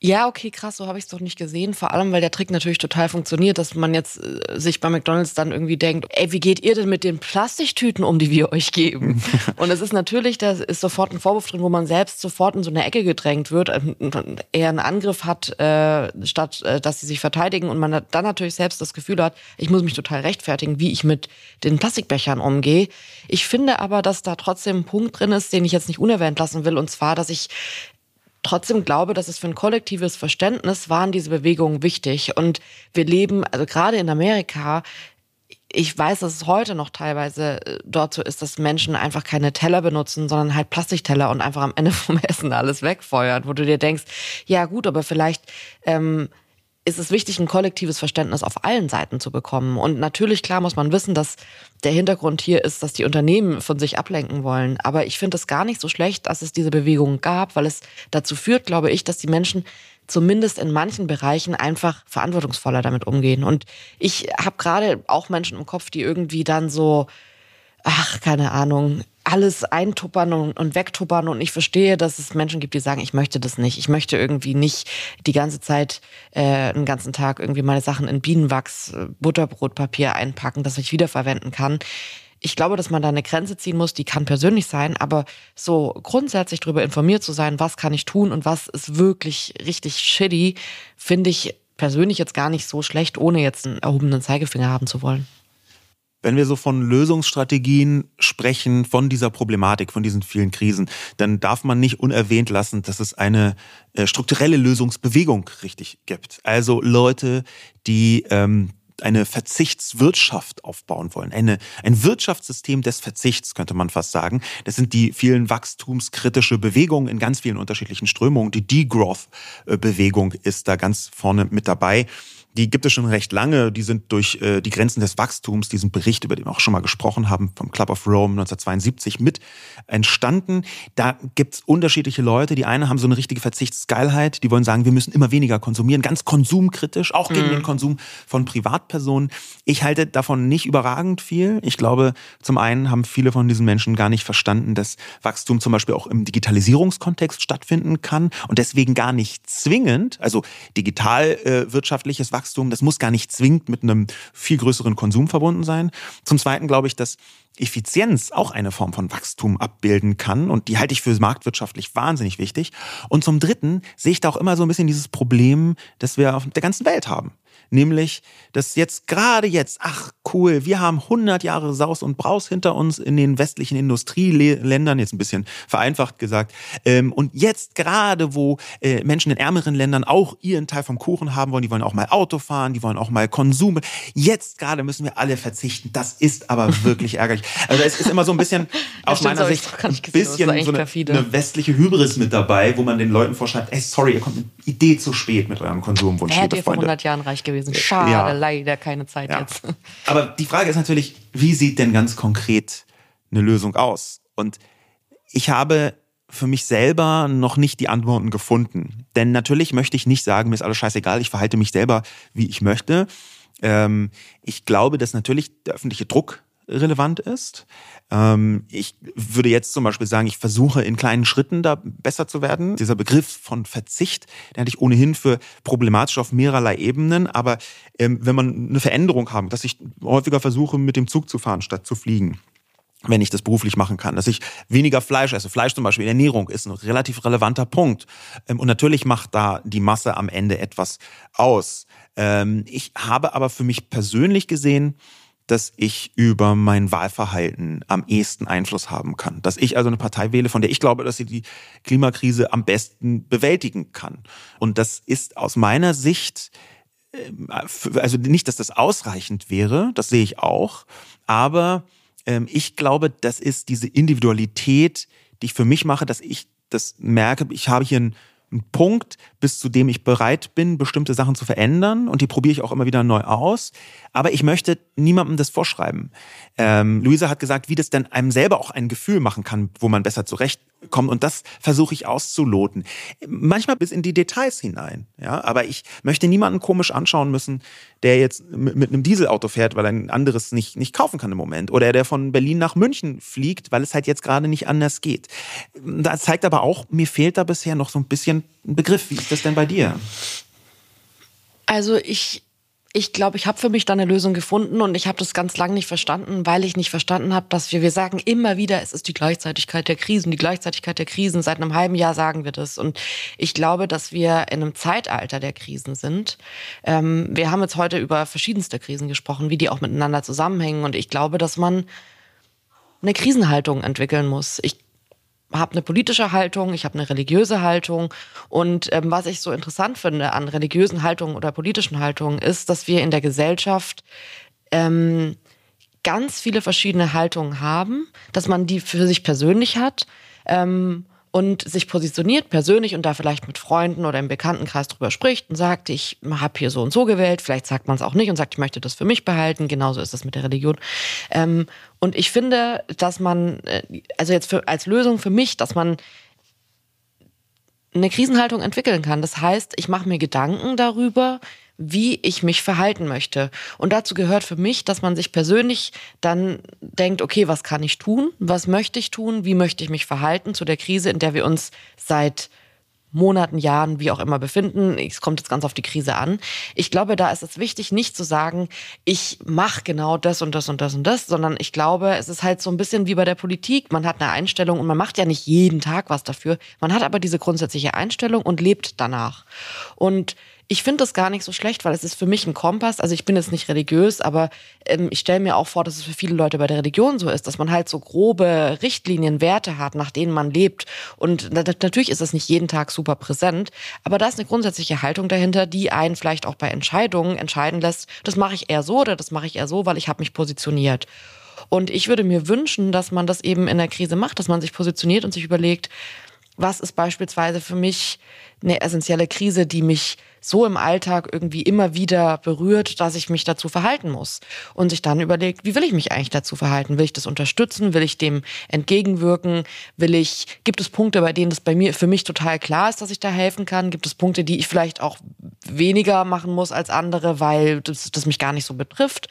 Ja, okay, krass, so habe ich es doch nicht gesehen. Vor allem, weil der Trick natürlich total funktioniert, dass man jetzt äh, sich bei McDonalds dann irgendwie denkt, ey, wie geht ihr denn mit den Plastiktüten um, die wir euch geben? und es ist natürlich, da ist sofort ein Vorwurf drin, wo man selbst sofort in so eine Ecke gedrängt wird, äh, eher einen Angriff hat, äh, statt äh, dass sie sich verteidigen und man dann natürlich selbst das Gefühl hat, ich muss mich total rechtfertigen, wie ich mit den Plastikbechern umgehe. Ich finde aber, dass da trotzdem ein Punkt drin ist, den ich jetzt nicht unerwähnt lassen will, und zwar, dass ich trotzdem glaube, dass es für ein kollektives Verständnis waren diese Bewegungen wichtig. Und wir leben, also gerade in Amerika, ich weiß, dass es heute noch teilweise äh, dort so ist, dass Menschen einfach keine Teller benutzen, sondern halt Plastikteller und einfach am Ende vom Essen alles wegfeuern, wo du dir denkst, ja gut, aber vielleicht ähm, ist es wichtig, ein kollektives Verständnis auf allen Seiten zu bekommen. Und natürlich, klar, muss man wissen, dass der Hintergrund hier ist, dass die Unternehmen von sich ablenken wollen. Aber ich finde es gar nicht so schlecht, dass es diese Bewegung gab, weil es dazu führt, glaube ich, dass die Menschen zumindest in manchen Bereichen einfach verantwortungsvoller damit umgehen. Und ich habe gerade auch Menschen im Kopf, die irgendwie dann so, ach, keine Ahnung, alles eintuppern und, und wegtuppern. Und ich verstehe, dass es Menschen gibt, die sagen, ich möchte das nicht. Ich möchte irgendwie nicht die ganze Zeit, äh, den ganzen Tag irgendwie meine Sachen in Bienenwachs, äh, Butterbrotpapier einpacken, das ich wiederverwenden kann. Ich glaube, dass man da eine Grenze ziehen muss, die kann persönlich sein, aber so grundsätzlich darüber informiert zu sein, was kann ich tun und was ist wirklich richtig shitty, finde ich persönlich jetzt gar nicht so schlecht, ohne jetzt einen erhobenen Zeigefinger haben zu wollen. Wenn wir so von Lösungsstrategien sprechen, von dieser Problematik, von diesen vielen Krisen, dann darf man nicht unerwähnt lassen, dass es eine äh, strukturelle Lösungsbewegung richtig gibt. Also Leute, die ähm, eine Verzichtswirtschaft aufbauen wollen. Eine, ein Wirtschaftssystem des Verzichts, könnte man fast sagen. Das sind die vielen wachstumskritische Bewegungen in ganz vielen unterschiedlichen Strömungen. Die Degrowth-Bewegung ist da ganz vorne mit dabei die gibt es schon recht lange. Die sind durch äh, die Grenzen des Wachstums, diesen Bericht, über den wir auch schon mal gesprochen haben, vom Club of Rome 1972 mit entstanden. Da gibt es unterschiedliche Leute. Die einen haben so eine richtige Verzichtsgeilheit. Die wollen sagen, wir müssen immer weniger konsumieren, ganz konsumkritisch, auch gegen mhm. den Konsum von Privatpersonen. Ich halte davon nicht überragend viel. Ich glaube, zum einen haben viele von diesen Menschen gar nicht verstanden, dass Wachstum zum Beispiel auch im Digitalisierungskontext stattfinden kann und deswegen gar nicht zwingend, also digitalwirtschaftliches äh, Wachstum Wachstum, das muss gar nicht zwingend mit einem viel größeren Konsum verbunden sein. Zum Zweiten glaube ich, dass Effizienz auch eine Form von Wachstum abbilden kann und die halte ich für marktwirtschaftlich wahnsinnig wichtig. Und zum Dritten sehe ich da auch immer so ein bisschen dieses Problem, das wir auf der ganzen Welt haben nämlich, dass jetzt gerade jetzt, ach cool, wir haben 100 Jahre Saus und Braus hinter uns in den westlichen Industrieländern, jetzt ein bisschen vereinfacht gesagt, ähm, und jetzt gerade, wo äh, Menschen in ärmeren Ländern auch ihren Teil vom Kuchen haben wollen, die wollen auch mal Auto fahren, die wollen auch mal Konsum, jetzt gerade müssen wir alle verzichten, das ist aber wirklich ärgerlich. Also es ist immer so ein bisschen, aus meiner Sicht, ein bisschen so eine, eine, westliche Hybris mit dabei, wo man den Leuten vorschreibt, ey, sorry, ihr kommt mit Idee zu spät mit eurem Konsumwunsch. Hätte ihr vor 100 Jahren reich gewesen gewesen. Schade, ja. leider keine Zeit ja. jetzt. Aber die Frage ist natürlich, wie sieht denn ganz konkret eine Lösung aus? Und ich habe für mich selber noch nicht die Antworten gefunden. Denn natürlich möchte ich nicht sagen, mir ist alles scheißegal, ich verhalte mich selber, wie ich möchte. Ähm, ich glaube, dass natürlich der öffentliche Druck relevant ist. Ähm, ich würde jetzt zum Beispiel sagen, ich versuche in kleinen Schritten da besser zu werden. Dieser Begriff von Verzicht, den halte ich ohnehin für problematisch auf mehrerlei Ebenen. Aber ähm, wenn man eine Veränderung haben, dass ich häufiger versuche, mit dem Zug zu fahren, statt zu fliegen, wenn ich das beruflich machen kann, dass ich weniger Fleisch esse. Fleisch zum Beispiel in Ernährung ist ein relativ relevanter Punkt. Ähm, und natürlich macht da die Masse am Ende etwas aus. Ich habe aber für mich persönlich gesehen, dass ich über mein Wahlverhalten am ehesten Einfluss haben kann. Dass ich also eine Partei wähle, von der ich glaube, dass sie die Klimakrise am besten bewältigen kann. Und das ist aus meiner Sicht, ähm, also nicht, dass das ausreichend wäre, das sehe ich auch, aber ähm, ich glaube, das ist diese Individualität, die ich für mich mache, dass ich das merke, ich habe hier ein ein Punkt, bis zu dem ich bereit bin, bestimmte Sachen zu verändern und die probiere ich auch immer wieder neu aus. Aber ich möchte niemandem das vorschreiben. Ähm, Luisa hat gesagt, wie das denn einem selber auch ein Gefühl machen kann, wo man besser zurecht kommen und das versuche ich auszuloten. Manchmal bis in die Details hinein, ja, aber ich möchte niemanden komisch anschauen müssen, der jetzt mit, einem Dieselauto fährt, weil er ein anderes nicht, nicht kaufen kann im Moment oder der von Berlin nach München fliegt, weil es halt jetzt gerade nicht anders geht. Das zeigt aber auch, mir fehlt da bisher noch so ein bisschen ein Begriff. Wie ist das denn bei dir? Also ich ich glaube, ich habe für mich da eine Lösung gefunden und ich habe das ganz lange nicht verstanden, weil ich nicht verstanden habe, dass wir, wir sagen immer wieder, es ist die Gleichzeitigkeit der Krisen, die Gleichzeitigkeit der Krisen. Seit einem halben Jahr sagen wir das. Und ich glaube, dass wir in einem Zeitalter der Krisen sind. Ähm, wir haben jetzt heute über verschiedenste Krisen gesprochen, wie die auch miteinander zusammenhängen. Und ich glaube, dass man eine Krisenhaltung entwickeln muss. Ich habe eine politische Haltung, ich habe eine religiöse Haltung. Und ähm, was ich so interessant finde an religiösen Haltungen oder politischen Haltungen, ist, dass wir in der Gesellschaft ähm, ganz viele verschiedene Haltungen haben, dass man die für sich persönlich hat. Ähm, und sich positioniert persönlich und da vielleicht mit Freunden oder im Bekanntenkreis drüber spricht und sagt, ich habe hier so und so gewählt, vielleicht sagt man es auch nicht und sagt, ich möchte das für mich behalten, genauso ist das mit der Religion. Ähm, und ich finde, dass man, äh, also jetzt für, als Lösung für mich, dass man eine Krisenhaltung entwickeln kann. Das heißt, ich mache mir Gedanken darüber, wie ich mich verhalten möchte. Und dazu gehört für mich, dass man sich persönlich dann denkt, okay, was kann ich tun? Was möchte ich tun? Wie möchte ich mich verhalten zu der Krise, in der wir uns seit Monaten, Jahren, wie auch immer befinden. Es kommt jetzt ganz auf die Krise an. Ich glaube, da ist es wichtig, nicht zu sagen, ich mache genau das und das und das und das, sondern ich glaube, es ist halt so ein bisschen wie bei der Politik. Man hat eine Einstellung und man macht ja nicht jeden Tag was dafür. Man hat aber diese grundsätzliche Einstellung und lebt danach. Und ich finde das gar nicht so schlecht, weil es ist für mich ein Kompass. Also ich bin jetzt nicht religiös, aber ähm, ich stelle mir auch vor, dass es für viele Leute bei der Religion so ist, dass man halt so grobe Richtlinien, Werte hat, nach denen man lebt. Und natürlich ist das nicht jeden Tag super präsent, aber da ist eine grundsätzliche Haltung dahinter, die einen vielleicht auch bei Entscheidungen entscheiden lässt, das mache ich eher so oder das mache ich eher so, weil ich habe mich positioniert. Und ich würde mir wünschen, dass man das eben in der Krise macht, dass man sich positioniert und sich überlegt, was ist beispielsweise für mich eine essentielle Krise, die mich so im Alltag irgendwie immer wieder berührt, dass ich mich dazu verhalten muss. Und sich dann überlegt, wie will ich mich eigentlich dazu verhalten? Will ich das unterstützen? Will ich dem entgegenwirken? Will ich, gibt es Punkte, bei denen das bei mir, für mich total klar ist, dass ich da helfen kann? Gibt es Punkte, die ich vielleicht auch weniger machen muss als andere, weil das, das mich gar nicht so betrifft?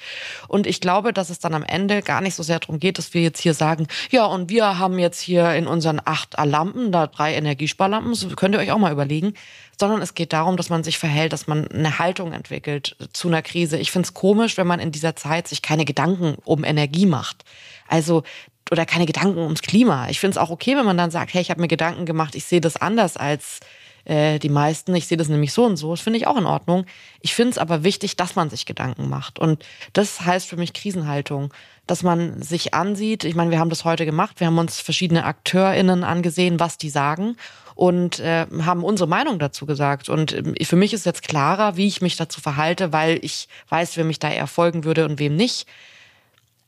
Und ich glaube, dass es dann am Ende gar nicht so sehr darum geht, dass wir jetzt hier sagen, ja, und wir haben jetzt hier in unseren acht Lampen, da drei Energiesparlampen, das könnt ihr euch auch mal überlegen, sondern es geht darum, dass man sich verhält, dass man eine Haltung entwickelt zu einer Krise. Ich finde es komisch, wenn man in dieser Zeit sich keine Gedanken um Energie macht. Also oder keine Gedanken ums Klima. Ich finde es auch okay, wenn man dann sagt, hey, ich habe mir Gedanken gemacht, ich sehe das anders als äh, die meisten. Ich sehe das nämlich so und so. Das finde ich auch in Ordnung. Ich finde es aber wichtig, dass man sich Gedanken macht. Und das heißt für mich Krisenhaltung, dass man sich ansieht. Ich meine, wir haben das heute gemacht. Wir haben uns verschiedene AkteurInnen angesehen, was die sagen und äh, haben unsere Meinung dazu gesagt. Und äh, für mich ist jetzt klarer, wie ich mich dazu verhalte, weil ich weiß, wer mich da eher folgen würde und wem nicht.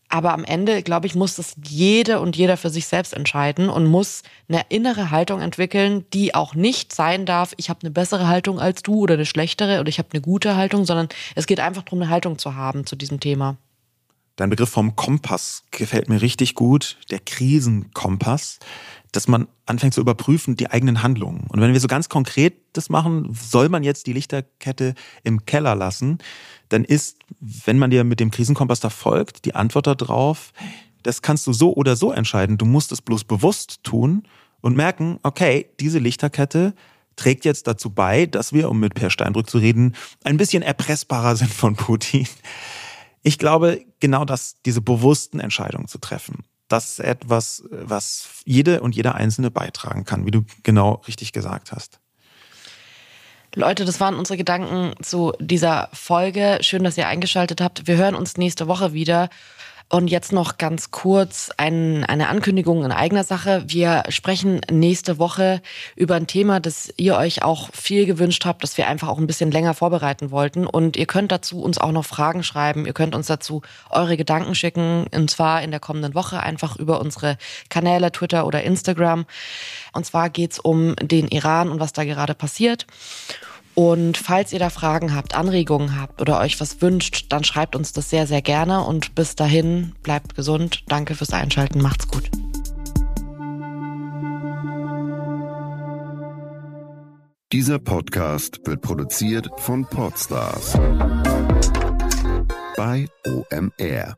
Aber am Ende, glaube ich, muss das jede und jeder für sich selbst entscheiden und muss eine innere Haltung entwickeln, die auch nicht sein darf, ich habe eine bessere Haltung als du oder eine schlechtere oder ich habe eine gute Haltung, sondern es geht einfach darum, eine Haltung zu haben zu diesem Thema. Dein Begriff vom Kompass gefällt mir richtig gut, der Krisenkompass dass man anfängt zu überprüfen die eigenen Handlungen. Und wenn wir so ganz konkret das machen, soll man jetzt die Lichterkette im Keller lassen, dann ist, wenn man dir mit dem Krisenkompass da folgt, die Antwort darauf, das kannst du so oder so entscheiden. Du musst es bloß bewusst tun und merken, okay, diese Lichterkette trägt jetzt dazu bei, dass wir, um mit Per Steinbrück zu reden, ein bisschen erpressbarer sind von Putin. Ich glaube, genau das, diese bewussten Entscheidungen zu treffen das ist etwas, was jede und jeder Einzelne beitragen kann, wie du genau richtig gesagt hast. Leute, das waren unsere Gedanken zu dieser Folge. Schön, dass ihr eingeschaltet habt. Wir hören uns nächste Woche wieder. Und jetzt noch ganz kurz ein, eine Ankündigung in eigener Sache. Wir sprechen nächste Woche über ein Thema, das ihr euch auch viel gewünscht habt, das wir einfach auch ein bisschen länger vorbereiten wollten. Und ihr könnt dazu uns auch noch Fragen schreiben. Ihr könnt uns dazu eure Gedanken schicken. Und zwar in der kommenden Woche einfach über unsere Kanäle Twitter oder Instagram. Und zwar geht's um den Iran und was da gerade passiert. Und falls ihr da Fragen habt, Anregungen habt oder euch was wünscht, dann schreibt uns das sehr, sehr gerne. Und bis dahin, bleibt gesund. Danke fürs Einschalten. Macht's gut. Dieser Podcast wird produziert von Podstars bei OMR.